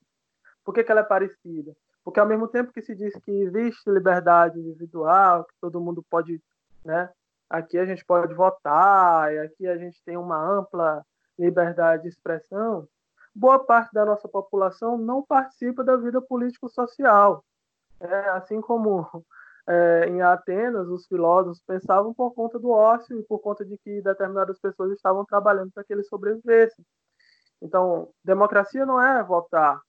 Por que, que ela é parecida? Porque ao mesmo tempo que se diz que existe liberdade individual, que todo mundo pode, né, aqui a gente pode votar, e aqui a gente tem uma ampla liberdade de expressão, boa parte da nossa população não participa da vida político-social. É, assim como é, em Atenas, os filósofos pensavam por conta do ócio e por conta de que determinadas pessoas estavam trabalhando para que eles sobrevivessem. Então, democracia não é votar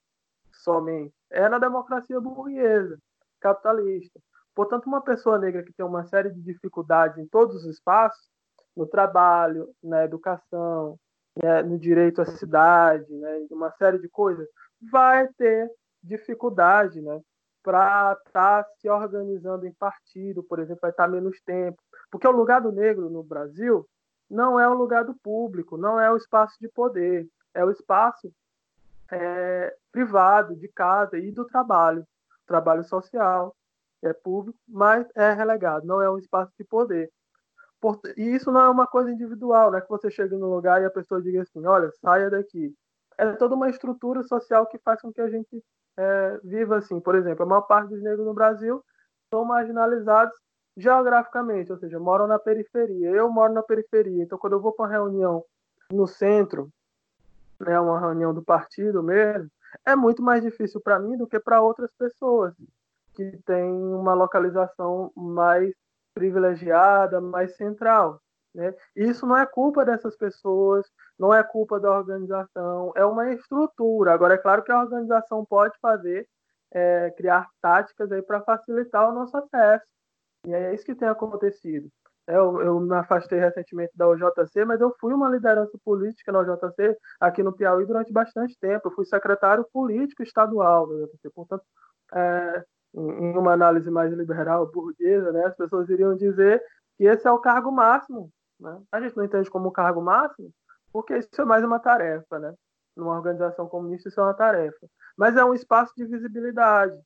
somente, é na democracia burguesa, capitalista. Portanto, uma pessoa negra que tem uma série de dificuldades em todos os espaços, no trabalho, na educação, né, no direito à cidade, né, uma série de coisas, vai ter dificuldade né, para estar tá se organizando em partido, por exemplo, vai estar tá menos tempo. Porque o lugar do negro no Brasil não é o lugar do público, não é o espaço de poder, é o espaço é, privado, de casa e do trabalho, trabalho social, é público, mas é relegado, não é um espaço de poder. E isso não é uma coisa individual, não é que você chega no lugar e a pessoa diga assim, olha, saia daqui. É toda uma estrutura social que faz com que a gente é, viva assim. Por exemplo, a maior parte dos negros no Brasil são marginalizados geograficamente, ou seja, moram na periferia. Eu moro na periferia, então quando eu vou para uma reunião no centro, né, uma reunião do partido mesmo, é muito mais difícil para mim do que para outras pessoas que têm uma localização mais privilegiada, mais central. Né? Isso não é culpa dessas pessoas, não é culpa da organização, é uma estrutura. Agora, é claro que a organização pode fazer, é, criar táticas para facilitar o nosso acesso. E é isso que tem acontecido. Eu, eu, me afastei recentemente da OJC, mas eu fui uma liderança política na OJC aqui no Piauí durante bastante tempo. Eu fui secretário político estadual da OJC. Portanto, é, em uma análise mais liberal, burguesa, né, as pessoas iriam dizer que esse é o cargo máximo. Né? A gente não entende como cargo máximo, porque isso é mais uma tarefa. Né? Numa organização comunista, isso é uma tarefa. Mas é um espaço de visibilidade.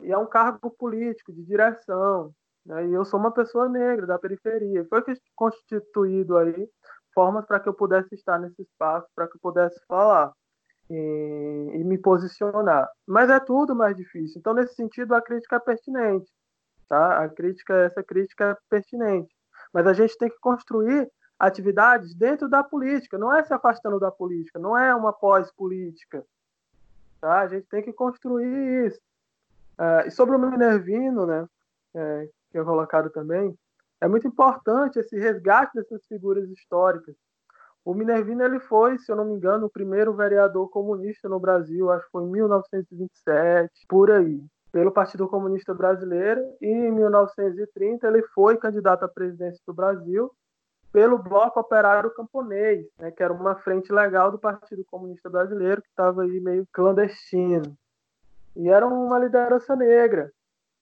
E é um cargo político, de direção. Né? E eu sou uma pessoa negra, da periferia. Foi constituído aí formas para que eu pudesse estar nesse espaço, para que eu pudesse falar e, me posicionar. Mas é tudo mais difícil. Então, nesse sentido, a crítica é pertinente. Tá? A crítica, essa crítica é pertinente. Mas a gente tem que construir atividades dentro da política, não é se afastando da política, não é uma pós-política. Tá? A gente tem que construir isso. Uh, e sobre o Minervino, né, é, que é colocado também, é muito importante esse resgate dessas figuras históricas. O Minervino ele foi, se eu não me engano, o primeiro vereador comunista no Brasil, acho que foi em 1927, por aí, pelo Partido Comunista Brasileiro, e em 1930 ele foi candidato à presidência do Brasil pelo Bloco Operário Camponês, né, que era uma frente legal do Partido Comunista Brasileiro, que estava aí meio clandestino. E era uma liderança negra,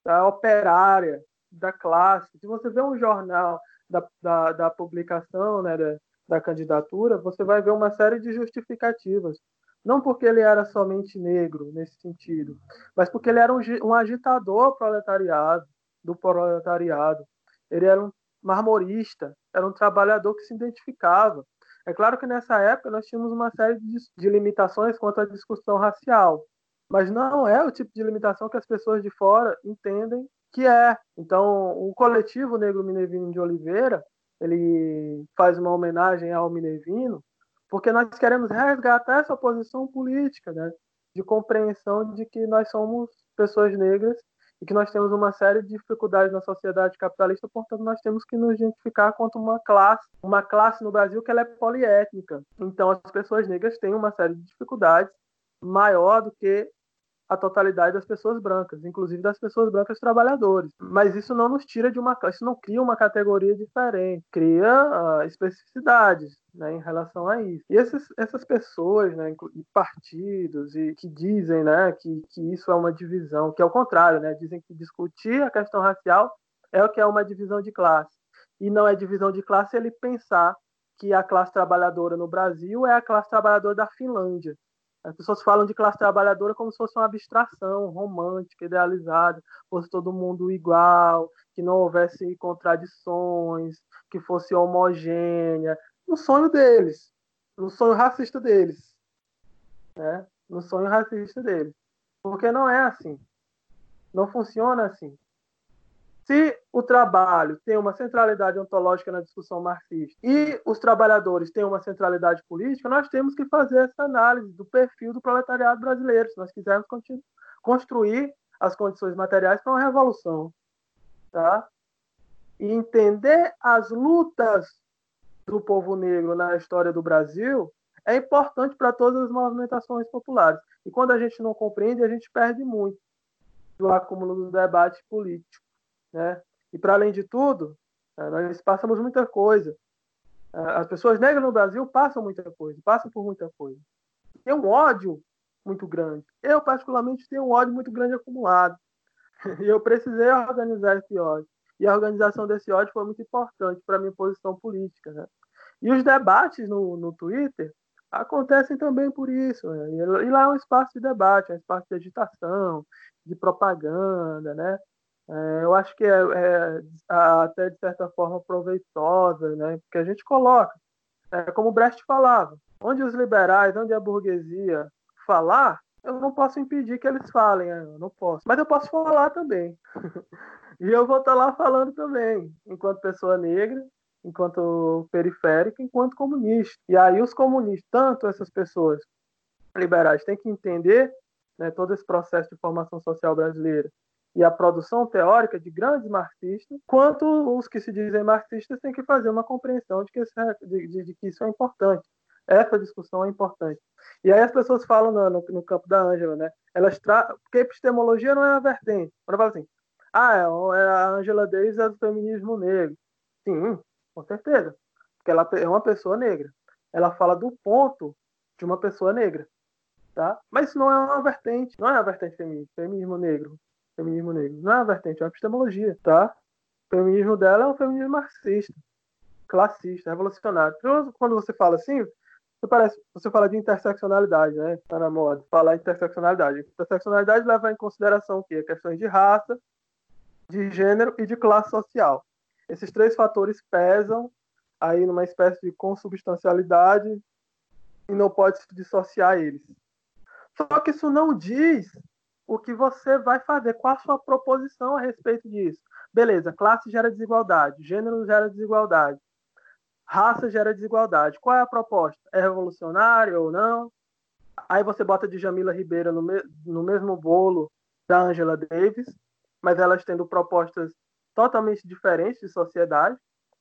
tá, operária, da classe. Se você vê um jornal da, da, da publicação, né, da, da candidatura, você vai ver uma série de justificativas. Não porque ele era somente negro, nesse sentido, mas porque ele era um, um agitador proletariado, do proletariado. Ele era um, marmorista, era um trabalhador que se identificava. É claro que nessa época nós tínhamos uma série de, de limitações quanto à discussão racial, mas não é o tipo de limitação que as pessoas de fora entendem que é. Então, o coletivo Negro Minervino de Oliveira, ele faz uma homenagem ao Minervino, porque nós queremos resgatar essa posição política, né, de compreensão de que nós somos pessoas negras e que nós temos uma série de dificuldades na sociedade capitalista, portanto nós temos que nos identificar quanto uma classe, uma classe no Brasil que ela é poliétnica. Então as pessoas negras têm uma série de dificuldades maior do que a totalidade das pessoas brancas, inclusive das pessoas brancas trabalhadoras. Mas isso não nos tira de uma, isso não cria uma categoria diferente, cria uh, especificidades né, em relação a isso. E esses, essas pessoas, né, e partidos, e que dizem né, que, que isso é uma divisão, que é o contrário, né, dizem que discutir a questão racial é o que é uma divisão de classe. E não é divisão de classe ele pensar que a classe trabalhadora no Brasil é a classe trabalhadora da Finlândia as pessoas falam de classe trabalhadora como se fosse uma abstração romântica, idealizada, fosse todo mundo igual, que não houvesse contradições, que fosse homogênea. No sonho deles, no sonho racista deles. Né? No sonho racista deles. Porque não é assim. Não funciona assim. Se o trabalho tem uma centralidade ontológica na discussão marxista e os trabalhadores têm uma centralidade política, nós temos que fazer essa análise do perfil do proletariado brasileiro, se nós quisermos construir as condições materiais para uma revolução. Tá? E entender as lutas do povo negro na história do Brasil é importante para todas as movimentações populares. E quando a gente não compreende, a gente perde muito do acúmulo do debate político. Né? E para além de tudo, é, nós passamos muita coisa. É, as pessoas negras no Brasil passam muita coisa, passam por muita coisa. Tem um ódio muito grande. Eu, particularmente, tenho um ódio muito grande acumulado. E eu precisei organizar esse ódio. E a organização desse ódio foi muito importante para a minha posição política. Né? E os debates no, no Twitter acontecem também por isso. Né? E lá é um espaço de debate, é um espaço de agitação, de propaganda, né? É, eu acho que é, é, até de certa forma proveitosa, né? Porque a gente coloca, é, como Brecht falava, onde os liberais, onde a burguesia falar, eu não posso impedir que eles falem, né? eu não posso. Mas eu posso falar também. e eu vou estar lá falando também, enquanto pessoa negra, enquanto periférica, enquanto comunista. E aí os comunistas, tanto essas pessoas liberais, têm que entender né, todo esse processo de formação social brasileira e a produção teórica de grandes marxistas, quanto os que se dizem marxistas têm que fazer uma compreensão de que, isso é, de, de, de que isso é importante. Essa discussão é importante. E aí as pessoas falam no, no, no campo da Ângela, né? Elas tra... Porque epistemologia não é uma vertente. Quando fala assim, ah, é, é, a Ângela Davis é do feminismo negro. Sim, com certeza. Porque ela é uma pessoa negra. Ela fala do ponto de uma pessoa negra. Tá? Mas isso não é uma vertente, não é uma vertente feminista, feminismo negro feminismo negro. Não é vertente, é uma epistemologia, tá? O feminismo dela é um feminismo marxista, classista, revolucionário. Então, quando você fala assim, você parece, você fala de interseccionalidade, né? Tá na moda falar interseccionalidade. Interseccionalidade leva em consideração o quê? Questões de raça, de gênero e de classe social. Esses três fatores pesam aí numa espécie de consubstancialidade e não pode se dissociar eles. Só que isso não diz o que você vai fazer, qual a sua proposição a respeito disso. Beleza, classe gera desigualdade, gênero gera desigualdade, raça gera desigualdade. Qual é a proposta? É revolucionário ou não? Aí você bota de Jamila Ribeiro no, me no mesmo bolo da Angela Davis, mas elas tendo propostas totalmente diferentes de sociedade,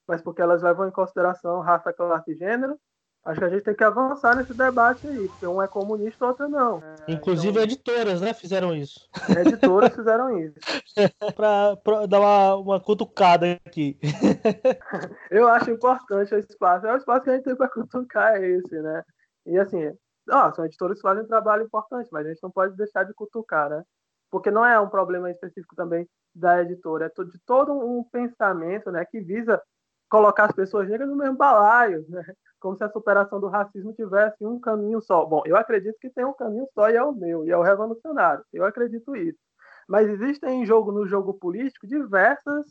mas porque elas levam em consideração raça, classe e gênero, Acho que a gente tem que avançar nesse debate aí, porque um é comunista, outro não. É, Inclusive então... editoras, né, fizeram isso. Editoras fizeram isso. pra, pra, dar uma, uma cutucada aqui. Eu acho importante o espaço. É o espaço que a gente tem para cutucar é esse, né? E assim, ó, são editoras que fazem um trabalho importante, mas a gente não pode deixar de cutucar, né? Porque não é um problema específico também da editora, é de todo um pensamento né, que visa colocar as pessoas negras no mesmo balaio, né? Como se a superação do racismo tivesse um caminho só. Bom, eu acredito que tem um caminho só e é o meu, e é o revolucionário. Eu acredito isso. Mas existem em jogo, no jogo político, diversas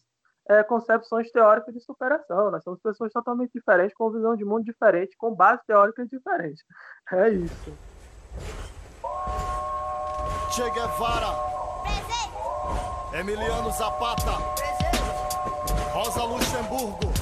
é, concepções teóricas de superação. Nós somos pessoas totalmente diferentes, com visão de mundo diferente, com base teóricas diferentes. É isso. Che Guevara. Emiliano Zapata. Rosa Luxemburgo.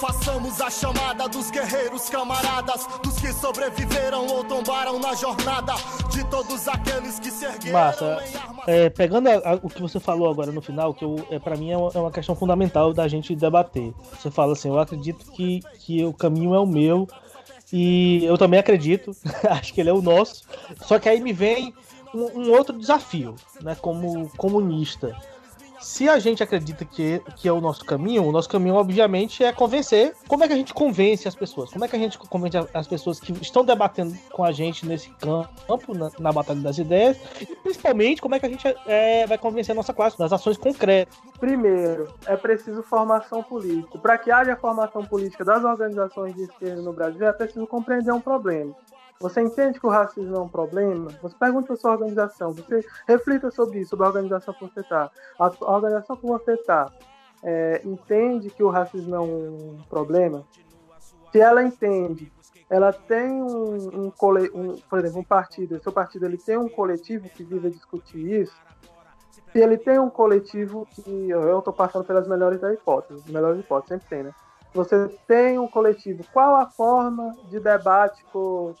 Façamos a chamada dos guerreiros camaradas, dos que sobreviveram ou tombaram na jornada, de todos aqueles que se ergueram Massa. É, pegando a- a- o que você falou agora no final, que eu, é, para mim é uma, é uma questão fundamental da gente debater. Você fala assim, eu acredito que, que o caminho é o meu e eu também acredito, acho que ele é o nosso. Só que aí me vem um, um outro desafio, né, como comunista. Se a gente acredita que, que é o nosso caminho, o nosso caminho, obviamente, é convencer. Como é que a gente convence as pessoas? Como é que a gente convence as pessoas que estão debatendo com a gente nesse campo, na, na Batalha das Ideias? E principalmente, como é que a gente é, vai convencer a nossa classe nas ações concretas? Primeiro, é preciso formação política. Para que haja formação política das organizações de esquerda no Brasil, é preciso compreender um problema. Você entende que o racismo é um problema? Você pergunta para sua organização, você reflita sobre isso, sobre a organização que você está. A organização que você está entende que o racismo é um problema? Se ela entende, ela tem um, um, um- por exemplo, um partido, seu partido ele tem um coletivo que vive a discutir isso, se ele tem um coletivo que eu estou passando pelas melhores da hipótese, melhores hipóteses sempre tem, né? Você tem um coletivo, qual a forma de debate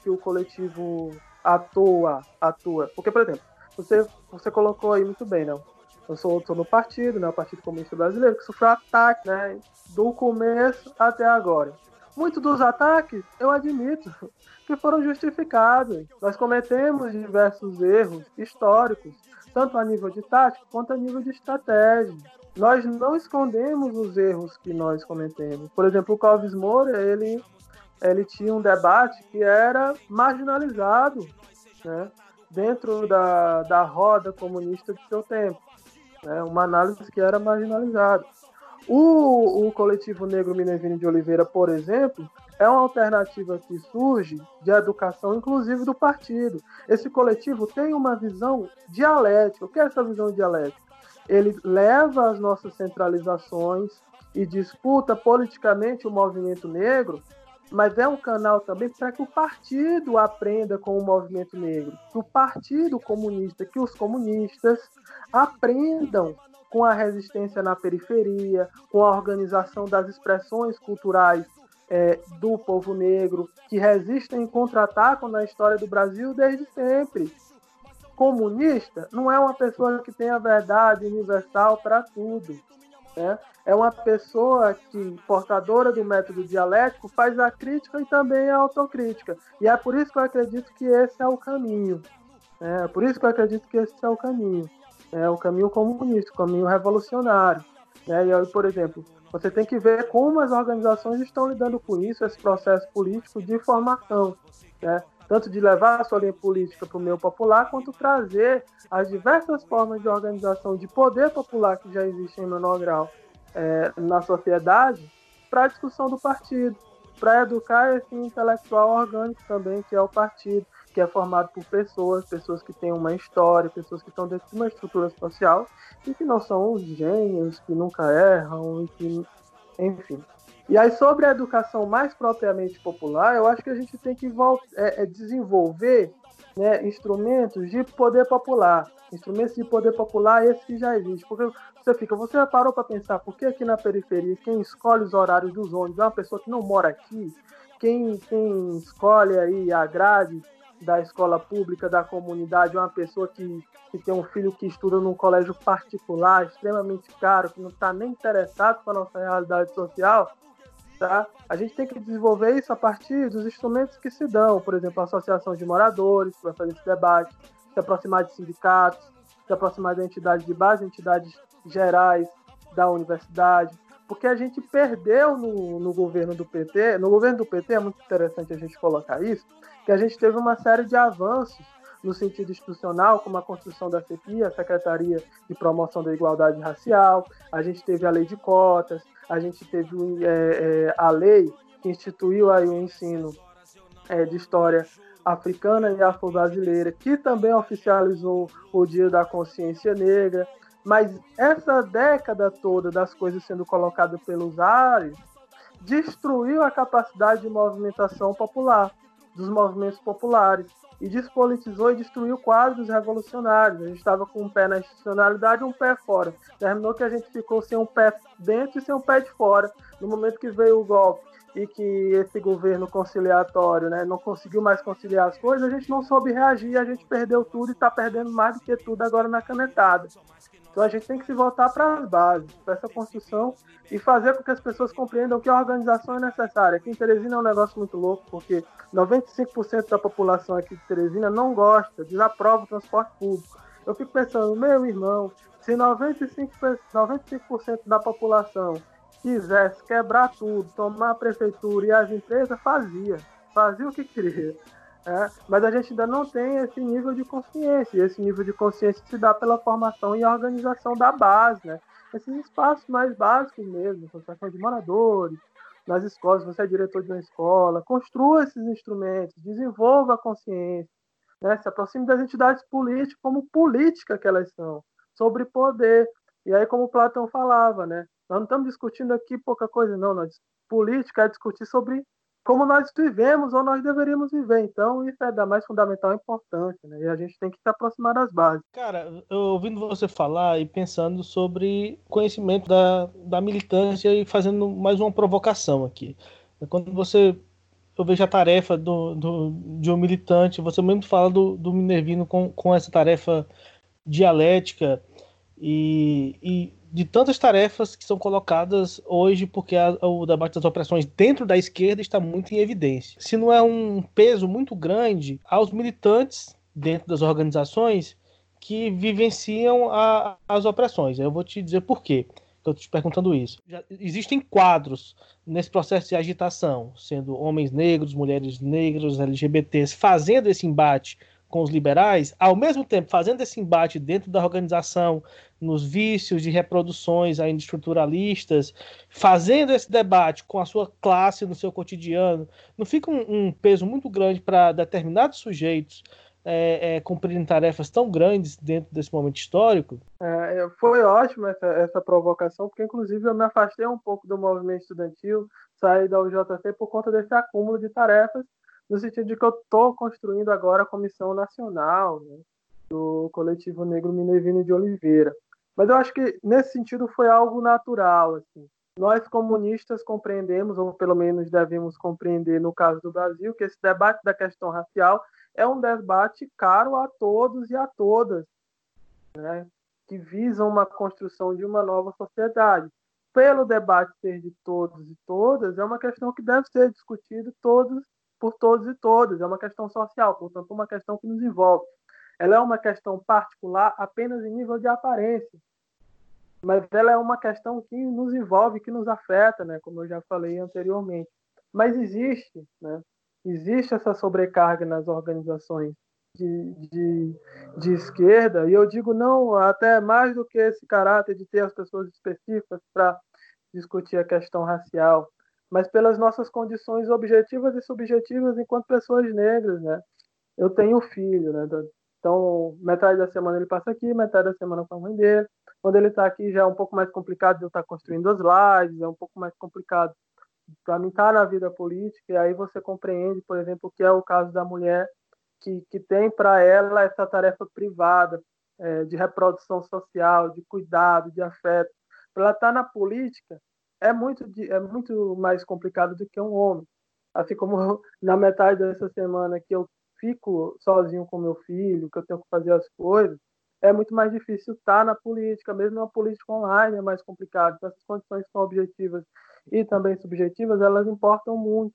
que o coletivo atua, atua? Porque, por exemplo, você, você colocou aí muito bem, não? Eu sou, sou no partido, né? O Partido Comunista Brasileiro, que sofreu ataque, né? Do começo até agora. Muitos dos ataques, eu admito, que foram justificados. Nós cometemos diversos erros históricos, tanto a nível de tática quanto a nível de estratégia. Nós não escondemos os erros que nós cometemos. Por exemplo, o Clóvis Moura, ele, ele tinha um debate que era marginalizado né, dentro da, da roda comunista de seu tempo. Né, uma análise que era marginalizada. O, o coletivo negro Minervino de Oliveira, por exemplo, é uma alternativa que surge de educação, inclusive do partido. Esse coletivo tem uma visão dialética. O que é essa visão dialética? Ele leva as nossas centralizações e disputa politicamente o movimento negro, mas é um canal também para que o partido aprenda com o movimento negro, que o partido comunista, que os comunistas aprendam com a resistência na periferia, com a organização das expressões culturais é, do povo negro, que resistem contra-atacam na história do Brasil desde sempre. Comunista não é uma pessoa que tem a verdade universal para tudo. Né? É uma pessoa que, portadora do método dialético, faz a crítica e também a autocrítica. E é por isso que eu acredito que esse é o caminho. É por isso que eu acredito que esse é o caminho é o caminho comunista, o caminho revolucionário. Né? E por exemplo, você tem que ver como as organizações estão lidando com isso, esse processo político de formação, né? Tanto de levar a sua linha política para o meio popular, quanto trazer as diversas formas de organização de poder popular que já existem em menor grau é, na sociedade para a discussão do partido, para educar esse intelectual orgânico também, que é o partido que é formado por pessoas, pessoas que têm uma história, pessoas que estão dentro de uma estrutura social e que não são os gênios, que nunca erram, e que, enfim. E aí, sobre a educação mais propriamente popular, eu acho que a gente tem que é, é desenvolver né, instrumentos de poder popular. Instrumentos de poder popular, esse que já existe. Porque você fica, você parou para pensar, por que aqui na periferia, quem escolhe os horários dos ônibus é uma pessoa que não mora aqui? Quem, quem escolhe aí a grade da escola pública, da comunidade, uma pessoa que, que tem um filho que estuda num colégio particular, extremamente caro, que não está nem interessado com a nossa realidade social, tá? a gente tem que desenvolver isso a partir dos instrumentos que se dão, por exemplo, a associação de moradores, vai fazer esse debate, se aproximar de sindicatos, se aproximar da entidade de base, entidades gerais da universidade, porque a gente perdeu no, no governo do PT, no governo do PT é muito interessante a gente colocar isso, que a gente teve uma série de avanços no sentido institucional, como a construção da CEPI, a Secretaria de Promoção da Igualdade Racial, a gente teve a lei de cotas, a gente teve é, é, a lei que instituiu aí o ensino é, de história africana e afro-brasileira, que também oficializou o Dia da Consciência Negra. Mas essa década toda das coisas sendo colocadas pelos ares destruiu a capacidade de movimentação popular, dos movimentos populares, e despolitizou e destruiu quadros revolucionários. A gente estava com um pé na institucionalidade e um pé fora. Terminou que a gente ficou sem um pé dentro e sem um pé de fora. No momento que veio o golpe e que esse governo conciliatório né, não conseguiu mais conciliar as coisas, a gente não soube reagir, a gente perdeu tudo e está perdendo mais do que tudo agora na canetada. Então a gente tem que se voltar para as bases, para essa construção e fazer com que as pessoas compreendam que a organização é necessária. Aqui em Teresina é um negócio muito louco, porque 95% da população aqui de Teresina não gosta, desaprova o transporte público. Eu fico pensando, meu irmão, se 95%, 95 da população quisesse quebrar tudo, tomar a prefeitura e as empresas, fazia. Fazia o que queria. É, mas a gente ainda não tem esse nível de consciência. E esse nível de consciência se dá pela formação e organização da base, né? Esses espaços mais básicos mesmo, associação de moradores, nas escolas, você é diretor de uma escola, construa esses instrumentos, desenvolva a consciência, né? se aproxime das entidades políticas como política que elas são, sobre poder. E aí, como Platão falava, né? Nós não estamos discutindo aqui pouca coisa, não. Nós, política é discutir sobre como nós vivemos ou nós deveríamos viver. Então, isso é da mais fundamental importância, né? E a gente tem que se aproximar das bases. Cara, eu, ouvindo você falar e pensando sobre conhecimento da, da militância e fazendo mais uma provocação aqui. Quando você eu vejo a tarefa do, do, de um militante, você mesmo fala do, do Minervino com, com essa tarefa dialética e, e de tantas tarefas que são colocadas hoje, porque a, o debate das opressões dentro da esquerda está muito em evidência. Se não é um peso muito grande aos militantes dentro das organizações que vivenciam a, as opressões. Eu vou te dizer por quê. Eu estou te perguntando isso. Já existem quadros nesse processo de agitação, sendo homens negros, mulheres negras, LGBTs, fazendo esse embate com os liberais, ao mesmo tempo fazendo esse embate dentro da organização, nos vícios de reproduções ainda estruturalistas, fazendo esse debate com a sua classe no seu cotidiano, não fica um, um peso muito grande para determinados sujeitos é, é, cumprirem tarefas tão grandes dentro desse momento histórico? É, foi ótimo essa, essa provocação, porque inclusive eu me afastei um pouco do movimento estudantil, saí da UJC por conta desse acúmulo de tarefas no sentido de que eu estou construindo agora a Comissão Nacional né, do Coletivo Negro Minervino de Oliveira. Mas eu acho que nesse sentido foi algo natural. Assim. Nós comunistas compreendemos, ou pelo menos devemos compreender no caso do Brasil, que esse debate da questão racial é um debate caro a todos e a todas, né, que visam uma construção de uma nova sociedade. Pelo debate ser de todos e todas, é uma questão que deve ser discutida todos por todos e todas. É uma questão social, portanto, uma questão que nos envolve. Ela é uma questão particular apenas em nível de aparência, mas ela é uma questão que nos envolve, que nos afeta, né? Como eu já falei anteriormente. Mas existe, né? Existe essa sobrecarga nas organizações de, de, de esquerda, e eu digo não, até mais do que esse caráter de ter as pessoas específicas para discutir a questão racial, mas pelas nossas condições objetivas e subjetivas enquanto pessoas negras, né? Eu tenho filho, né? Então, metade da semana ele passa aqui, metade da semana com a mãe dele. Quando ele está aqui já é um pouco mais complicado de eu estar tá construindo as lives, é um pouco mais complicado para mim estar tá na vida política, e aí você compreende, por exemplo, que é o caso da mulher que, que tem para ela essa tarefa privada é, de reprodução social, de cuidado, de afeto. Para ela estar tá na política, é muito, é muito mais complicado do que um homem. Assim como na metade dessa semana que eu fico sozinho com meu filho, que eu tenho que fazer as coisas, é muito mais difícil estar na política, mesmo na política online é mais complicado. Então, essas condições são objetivas e também subjetivas, elas importam muito.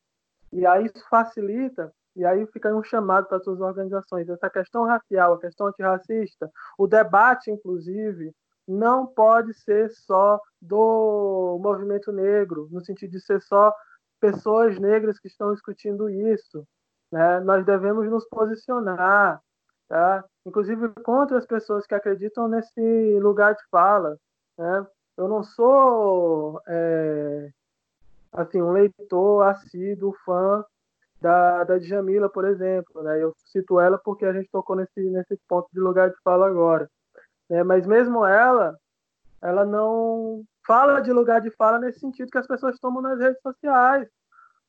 E aí isso facilita, e aí fica um chamado para as organizações. Essa questão racial, a questão antirracista, o debate, inclusive, não pode ser só do movimento negro, no sentido de ser só pessoas negras que estão discutindo isso. Né? Nós devemos nos posicionar. tá? Inclusive contra as pessoas que acreditam nesse lugar de fala, né? Eu não sou é, assim um leitor assíduo, fã da, da Djamila, por exemplo, né? Eu cito ela porque a gente tocou nesse nesse ponto de lugar de fala agora, né? Mas mesmo ela, ela não fala de lugar de fala nesse sentido que as pessoas tomam nas redes sociais,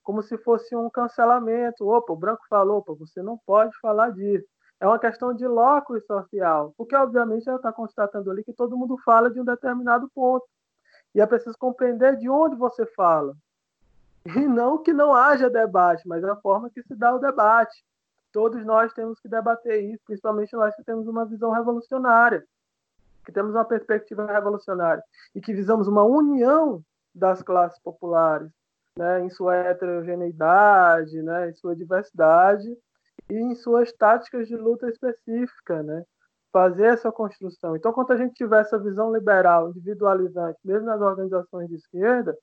como se fosse um cancelamento. Opa, o branco falou, opa, você não pode falar disso. É uma questão de locus social, porque obviamente ela está constatando ali que todo mundo fala de um determinado ponto. E é preciso compreender de onde você fala. E não que não haja debate, mas a forma que se dá o debate. Todos nós temos que debater isso, principalmente nós que temos uma visão revolucionária que temos uma perspectiva revolucionária e que visamos uma união das classes populares, né, em sua heterogeneidade, né, em sua diversidade e em suas táticas de luta específica, né, fazer essa construção. Então, quando a gente tiver essa visão liberal, individualizante, mesmo nas organizações de esquerda,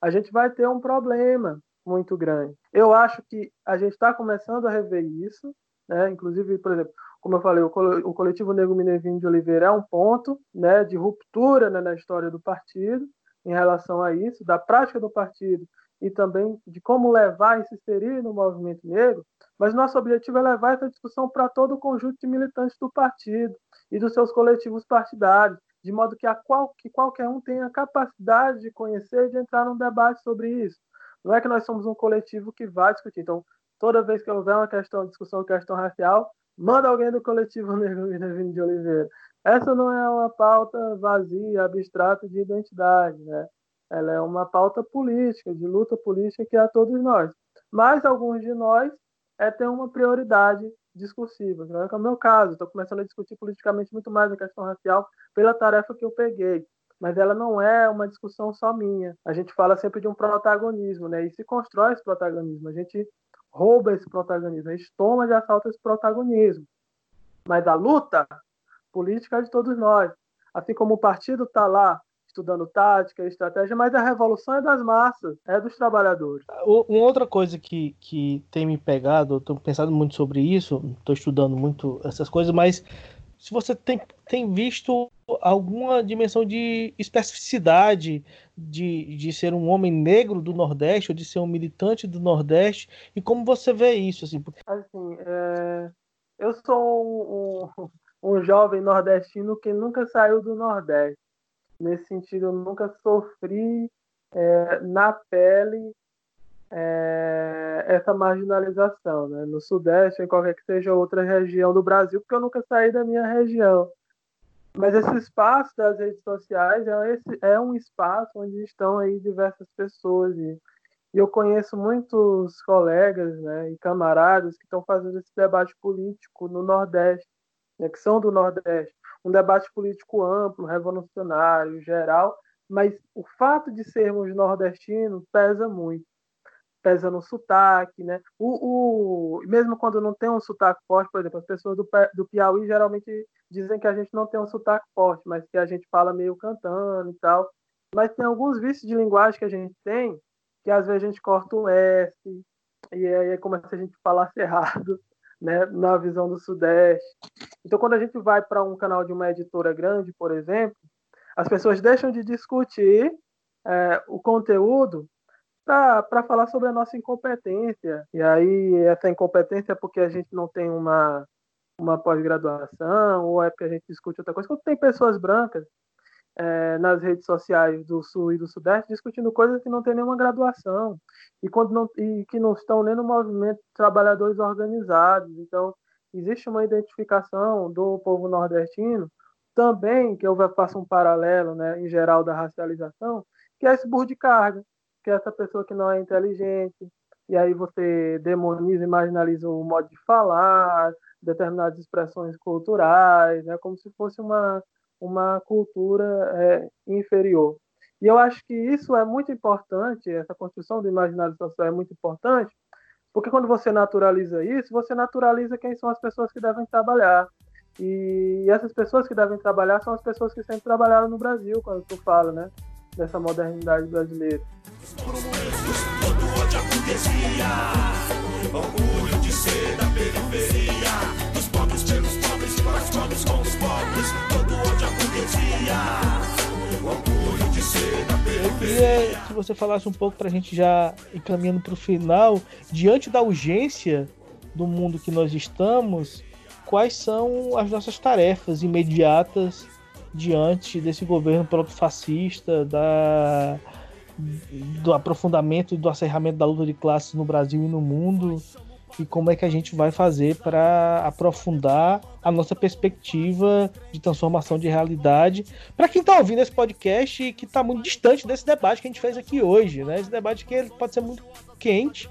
a gente vai ter um problema muito grande. Eu acho que a gente está começando a rever isso, né? Inclusive, por exemplo, como eu falei, o coletivo Negro Minervinho de Oliveira é um ponto né, de ruptura né, na história do partido em relação a isso, da prática do partido e também de como levar e se inserir no movimento negro, mas nosso objetivo é levar essa discussão para todo o conjunto de militantes do partido e dos seus coletivos partidários, de modo que, a qual, que qualquer um tenha a capacidade de conhecer e de entrar num debate sobre isso. Não é que nós somos um coletivo que vai discutir. Então, toda vez que houver uma questão, discussão, questão racial, manda alguém do coletivo Negro Minervino de Oliveira. Essa não é uma pauta vazia, abstrata de identidade, né? Ela é uma pauta política, de luta política que é a todos nós. Mas alguns de nós é ter uma prioridade discursiva, não é, é o meu caso. Estou começando a discutir politicamente muito mais a questão racial pela tarefa que eu peguei. Mas ela não é uma discussão só minha. A gente fala sempre de um protagonismo, né? E se constrói esse protagonismo. A gente rouba esse protagonismo, a gente toma de assalto esse protagonismo. Mas a luta política é de todos nós. Assim como o partido está lá estudando tática, estratégia, mas a revolução é das massas, é dos trabalhadores. Uma outra coisa que, que tem me pegado, estou pensando muito sobre isso, estou estudando muito essas coisas, mas se você tem, tem visto alguma dimensão de especificidade de, de ser um homem negro do Nordeste ou de ser um militante do Nordeste e como você vê isso assim? Assim, é... eu sou um, um, jovem nordestino que nunca saiu do Nordeste. Nesse sentido, eu nunca sofri é, na pele é, essa marginalização, né? no Sudeste, em qualquer que seja outra região do Brasil, porque eu nunca saí da minha região. Mas esse espaço das redes sociais é, esse, é um espaço onde estão aí diversas pessoas e, e eu conheço muitos colegas né, e camaradas que estão fazendo esse debate político no Nordeste, né, que são do Nordeste. Um debate político amplo, revolucionário, geral, mas o fato de sermos nordestinos pesa muito pesa no sotaque, né? O, o, mesmo quando não tem um sotaque forte, por exemplo, as pessoas do, do Piauí geralmente dizem que a gente não tem um sotaque forte, mas que a gente fala meio cantando e tal. Mas tem alguns vícios de linguagem que a gente tem, que às vezes a gente corta um S, e aí é como se a gente falasse errado, né? Na visão do Sudeste. Então, quando a gente vai para um canal de uma editora grande, por exemplo, as pessoas deixam de discutir é, o conteúdo para falar sobre a nossa incompetência. E aí, essa incompetência é porque a gente não tem uma, uma pós-graduação, ou é porque a gente discute outra coisa. Quando tem pessoas brancas é, nas redes sociais do Sul e do Sudeste discutindo coisas que não tem nenhuma graduação e, quando não, e que não estão nem no movimento de trabalhadores organizados. Então, existe uma identificação do povo nordestino também, que eu faço um paralelo, né, em geral, da racialização, que é esse burro de carga que essa pessoa que não é inteligente, e aí você demoniza e marginaliza o modo de falar, determinadas expressões culturais, né, como se fosse uma, uma cultura é, inferior. E eu acho que isso é muito importante, essa construção do imaginário social é muito importante, porque quando você naturaliza isso, você naturaliza quem são as pessoas que devem trabalhar. E essas pessoas que devem trabalhar são as pessoas que sempre trabalharam no Brasil, quando tu fala, né? Dessa modernidade brasileira. Eu queria que você falasse um pouco pra gente já encaminhando pro final, diante da urgência do mundo que nós estamos, quais são as nossas tarefas imediatas diante desse governo proto-fascista, da, do aprofundamento e do acerramento da luta de classes no Brasil e no mundo, e como é que a gente vai fazer para aprofundar a nossa perspectiva de transformação de realidade. Para quem está ouvindo esse podcast e que está muito distante desse debate que a gente fez aqui hoje, né? Esse debate que ele pode ser muito quente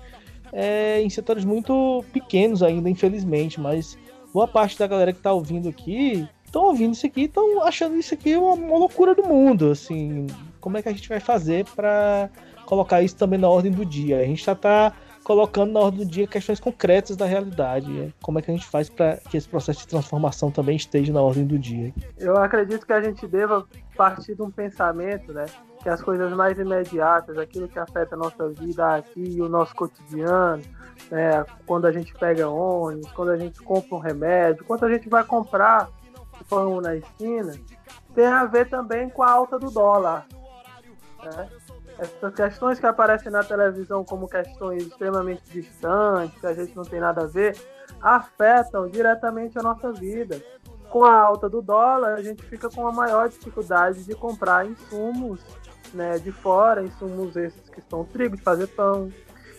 é, em setores muito pequenos ainda, infelizmente, mas boa parte da galera que está ouvindo aqui estão ouvindo isso aqui, estão achando isso aqui uma, uma loucura do mundo, assim. Como é que a gente vai fazer para colocar isso também na ordem do dia? A gente já está colocando na ordem do dia questões concretas da realidade. Como é que a gente faz para que esse processo de transformação também esteja na ordem do dia? Eu acredito que a gente deva partir de um pensamento, né? Que as coisas mais imediatas, aquilo que afeta a nossa vida aqui, o nosso cotidiano, né? quando a gente pega ônibus, quando a gente compra um remédio, quando a gente vai comprar pão na esquina, tem a ver também com a alta do dólar. Né? essas questões que aparecem na televisão como questões extremamente distantes, que a gente não tem nada a ver, afetam diretamente a nossa vida. Com a alta do dólar, a gente fica com a maior dificuldade de comprar insumos né, de fora, insumos esses que são trigo de fazer pão,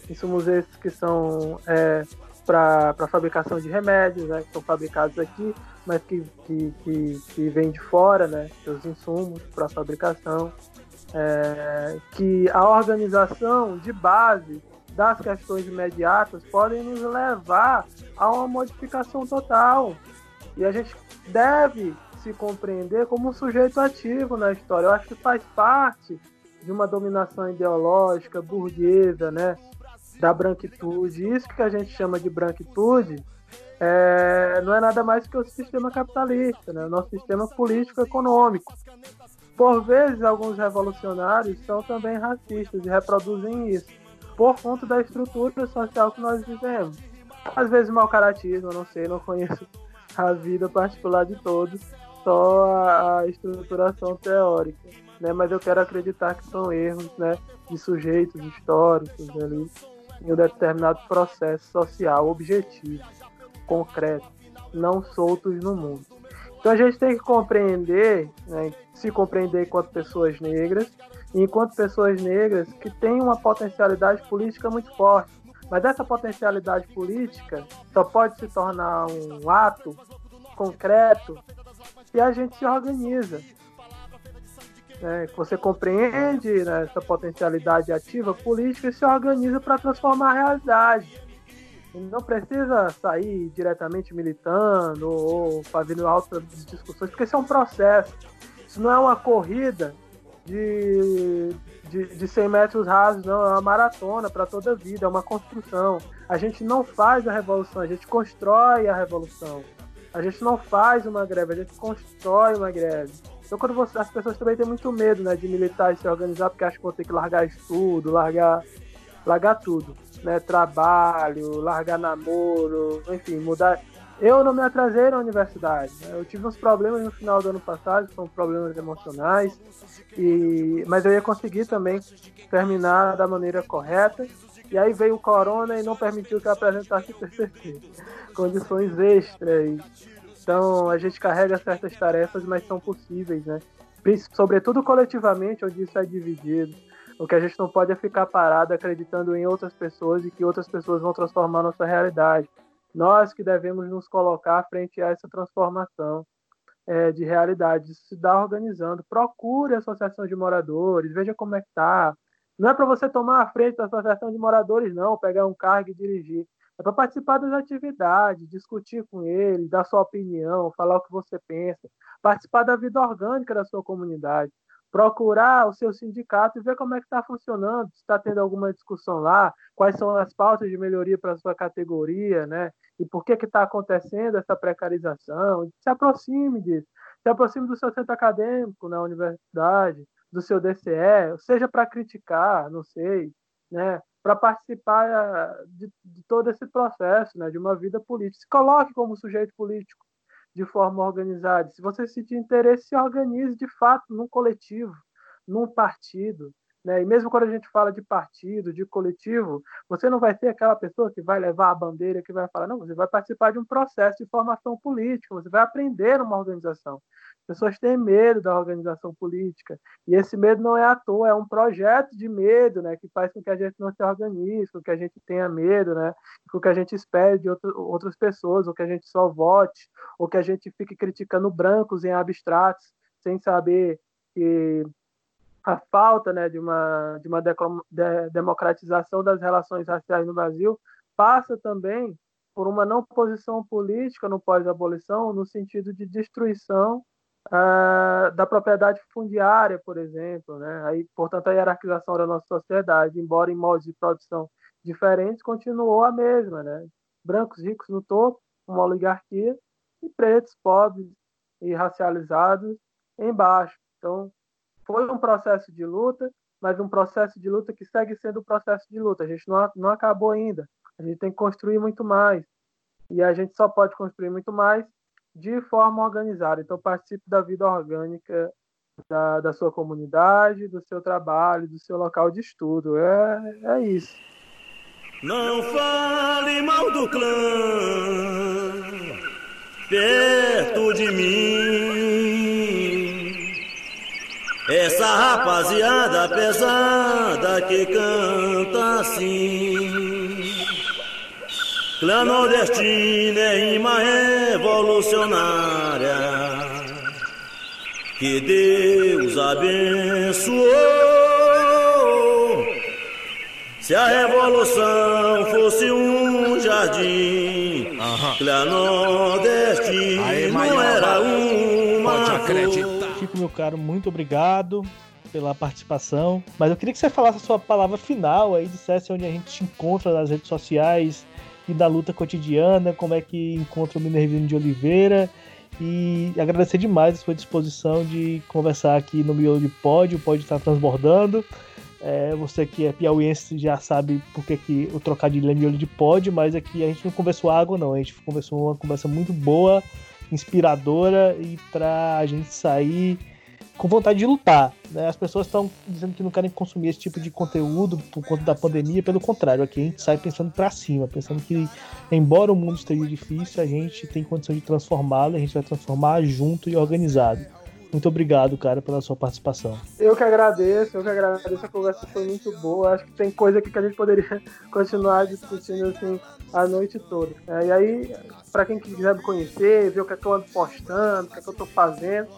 insumos esses que são é, para fabricação de remédios, né, que são fabricados aqui, mas que, que, que, que vêm de fora, né, os insumos para fabricação é, que a organização de base das questões imediatas podem nos levar a uma modificação total. E a gente deve se compreender como um sujeito ativo na história. Eu acho que faz parte de uma dominação ideológica burguesa, né, da branquitude. Isso que a gente chama de branquitude é, não é nada mais que o sistema capitalista, né, o nosso sistema político-econômico. Por vezes, alguns revolucionários são também racistas e reproduzem isso, por conta da estrutura social que nós vivemos. Às vezes, mau caratismo, não sei, não conheço a vida particular de todos, só a, estruturação teórica. Né? Mas eu quero acreditar que são erros né, de sujeitos históricos ali, em um determinado processo social objetivo, concreto, não soltos no mundo. Então a gente tem que compreender, né, se compreender enquanto pessoas negras, e enquanto pessoas negras que têm uma potencialidade política muito forte. Mas essa potencialidade política só pode se tornar um ato concreto se a gente se organiza. Né? Você compreende né, essa potencialidade ativa política e se organiza para transformar a realidade não precisa sair diretamente militando ou fazendo altas discussões, porque isso é um processo. Isso não é uma corrida de, de, de 100 metros rasos, não. É uma maratona para toda a vida, é uma construção. A gente não faz a revolução, a gente constrói a revolução. A gente não faz uma greve, a gente constrói uma greve. Então, quando você, as pessoas também têm muito medo né, de militar e se organizar, porque acham que vão ter que largar estudo, largar, largar tudo né, trabalho, largar namoro, enfim, mudar. Eu não me atrasei na universidade. Né? Eu tive uns problemas no final do ano passado, são problemas emocionais, e mas eu ia conseguir também terminar da maneira correta. E aí veio o corona e não permitiu que eu apresentasse o TCC. Condições extras. Então a gente carrega certas tarefas, mas são possíveis, né? Sobretudo coletivamente, onde isso é dividido. O que a gente não pode é ficar parado acreditando em outras pessoas e que outras pessoas vão transformar nossa realidade. Nós que devemos nos colocar frente a essa transformação é, de realidade, se dá organizando. Procure a associação de moradores, veja como é que tá. Não é para você tomar a frente da associação de moradores, não, pegar um cargo e dirigir. É para participar das atividades, discutir com eles, dar sua opinião, falar o que você pensa, participar da vida orgânica da sua comunidade procurar o seu sindicato e ver como é que está funcionando, se está tendo alguma discussão lá, quais são as pautas de melhoria para a sua categoria, né? E por que está acontecendo essa precarização? Se aproxime disso. Se aproxime do seu centro acadêmico na universidade, do seu DCE, seja para criticar, não sei, né? Para participar eh, de, de todo esse processo, né? De uma vida política. Se coloque como sujeito político de forma organizada. Se você sentir interesse, se organize de fato num coletivo, num partido. Né? E mesmo quando a gente fala de partido, de coletivo, você não vai ser aquela pessoa que vai levar a bandeira, que vai falar, não, você vai participar de um processo de formação política, você vai aprender uma organização pessoas têm medo da organização política. E esse medo não é à toa, é um projeto de medo, né, que faz com que a gente não se organize, com que a gente tenha medo, né, com que a gente espere de outro, outras pessoas, ou que a gente só vote, ou que a gente fique criticando brancos em abstratos, sem saber que a falta né, de uma, de uma de democratização das relações raciais no Brasil passa também por uma não posição política no pós-abolição, no sentido de destruição uh, da propriedade fundiária, por exemplo. Né? Aí, portanto, a hierarquização da nossa sociedade, embora em modos de produção diferentes, continuou a mesma. Né? Brancos ricos no topo, uma oligarquia, e pretos, pobres e racializados embaixo. Então, foi um processo de luta, mas um processo de luta que segue sendo um processo de luta. A gente não, não acabou ainda. A gente tem que construir muito mais. E a gente só pode construir muito mais de forma organizada. Então, participe da vida orgânica da, da sua comunidade, do seu trabalho, do seu local de estudo. É, é isso. Não fale mal do clã perto de mim. Essa rapaziada pesada que canta assim. Clã nordestina é rima revolucionária que Deus abençoou. Se a revolução fosse um jardim, clã nordestina não era uma Pode Chico, meu caro, muito obrigado pela participação. Mas eu queria que você falasse a sua palavra final aí, dissesse onde a gente te encontra nas redes sociais, e da luta cotidiana, como é que encontra o Minervino de Oliveira. E agradecer demais a sua disposição de conversar aqui no Miolo de Pódio, pode estar transbordando. É, você que é piauiense já sabe porque que o trocadilho é miolo de pódio, mas aqui a gente não conversou água, não. A gente conversou uma conversa muito boa, inspiradora e para a gente sair com vontade de lutar. Né? As pessoas estão dizendo que não querem consumir esse tipo de conteúdo por conta da pandemia, pelo contrário, aqui a gente sai pensando para cima, pensando que, embora o mundo esteja difícil, a gente tem condição de transformá-lo, a gente vai transformar junto e organizado. Muito obrigado, cara, pela sua participação. Eu que agradeço, eu que agradeço. A conversa foi muito boa. Acho que tem coisa aqui que a gente poderia continuar discutindo assim a noite toda. É, e aí, para quem quiser me conhecer, ver o que, é eu ando postando, o que, é que eu tô fazendo,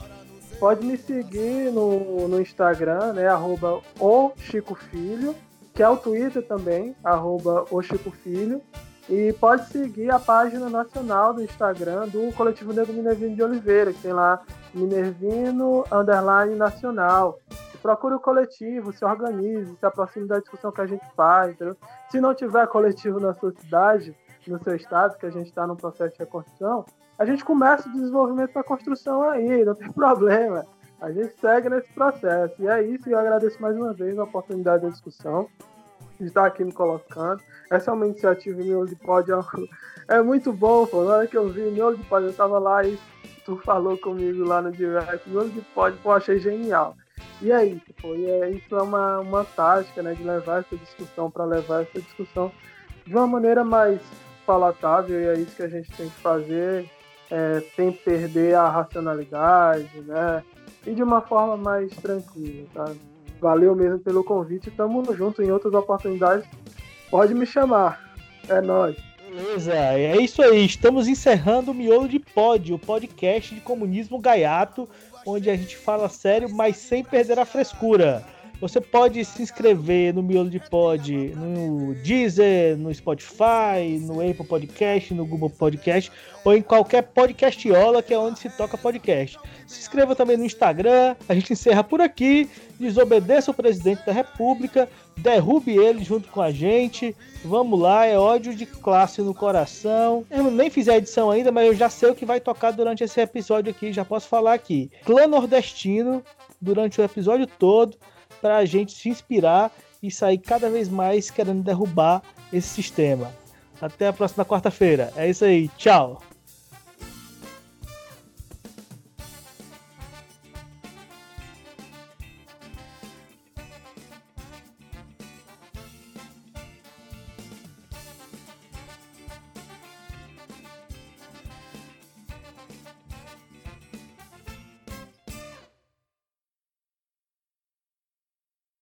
pode me seguir no, no Instagram, né? Arroba o Chico Filho, que é o Twitter também, arroba o Chico Filho. E pode seguir a página nacional do Instagram do Coletivo Negro Minervino de Oliveira, que tem lá Minervino Underline Nacional. Procure o coletivo, se organize, se aproxime da discussão que a gente faz. Entendeu? Se não tiver coletivo na sua cidade, no seu estado, que a gente está no processo de reconstrução, a gente começa o desenvolvimento da construção aí, não tem problema. A gente segue nesse processo. E é isso, e eu agradeço mais uma vez a oportunidade da discussão, estar aqui me colocando. Essa é uma iniciativa Miolo de Pod, é muito bom, pô. Na hora que eu vi Miolo de Pod, eu tava lá e tu falou comigo lá no direct, Miolo de Pod, pô, achei genial. E é isso, pô. E é, isso é uma, uma tática, né, de levar essa discussão, para levar essa discussão de uma maneira mais palatável, e é isso que a gente tem que fazer é, sem perder a racionalidade, né? E de uma forma mais tranquila, tá? Valeu mesmo pelo convite, tamo junto em outras oportunidades. Pode me chamar. É nóis. Beleza, é isso aí. Estamos encerrando o Miolo de Pod, o podcast de comunismo gaiato, onde a gente fala sério, mas sem perder a frescura. Você pode se inscrever no Miolo de Pod no Deezer, no Spotify, no Apple Podcast, no Google Podcast ou em qualquer podcastiola que é onde se toca podcast. Se inscreva também no Instagram. A gente encerra por aqui. Desobedeça o presidente da República, derrube ele junto com a gente. Vamos lá, é ódio de classe no coração. Eu nem fiz a edição ainda, mas eu já sei o que vai tocar durante esse episódio aqui, já posso falar aqui. Clã nordestino durante o episódio todo para a gente se inspirar e sair cada vez mais querendo derrubar esse sistema. Até a próxima quarta-feira. É isso aí. Tchau.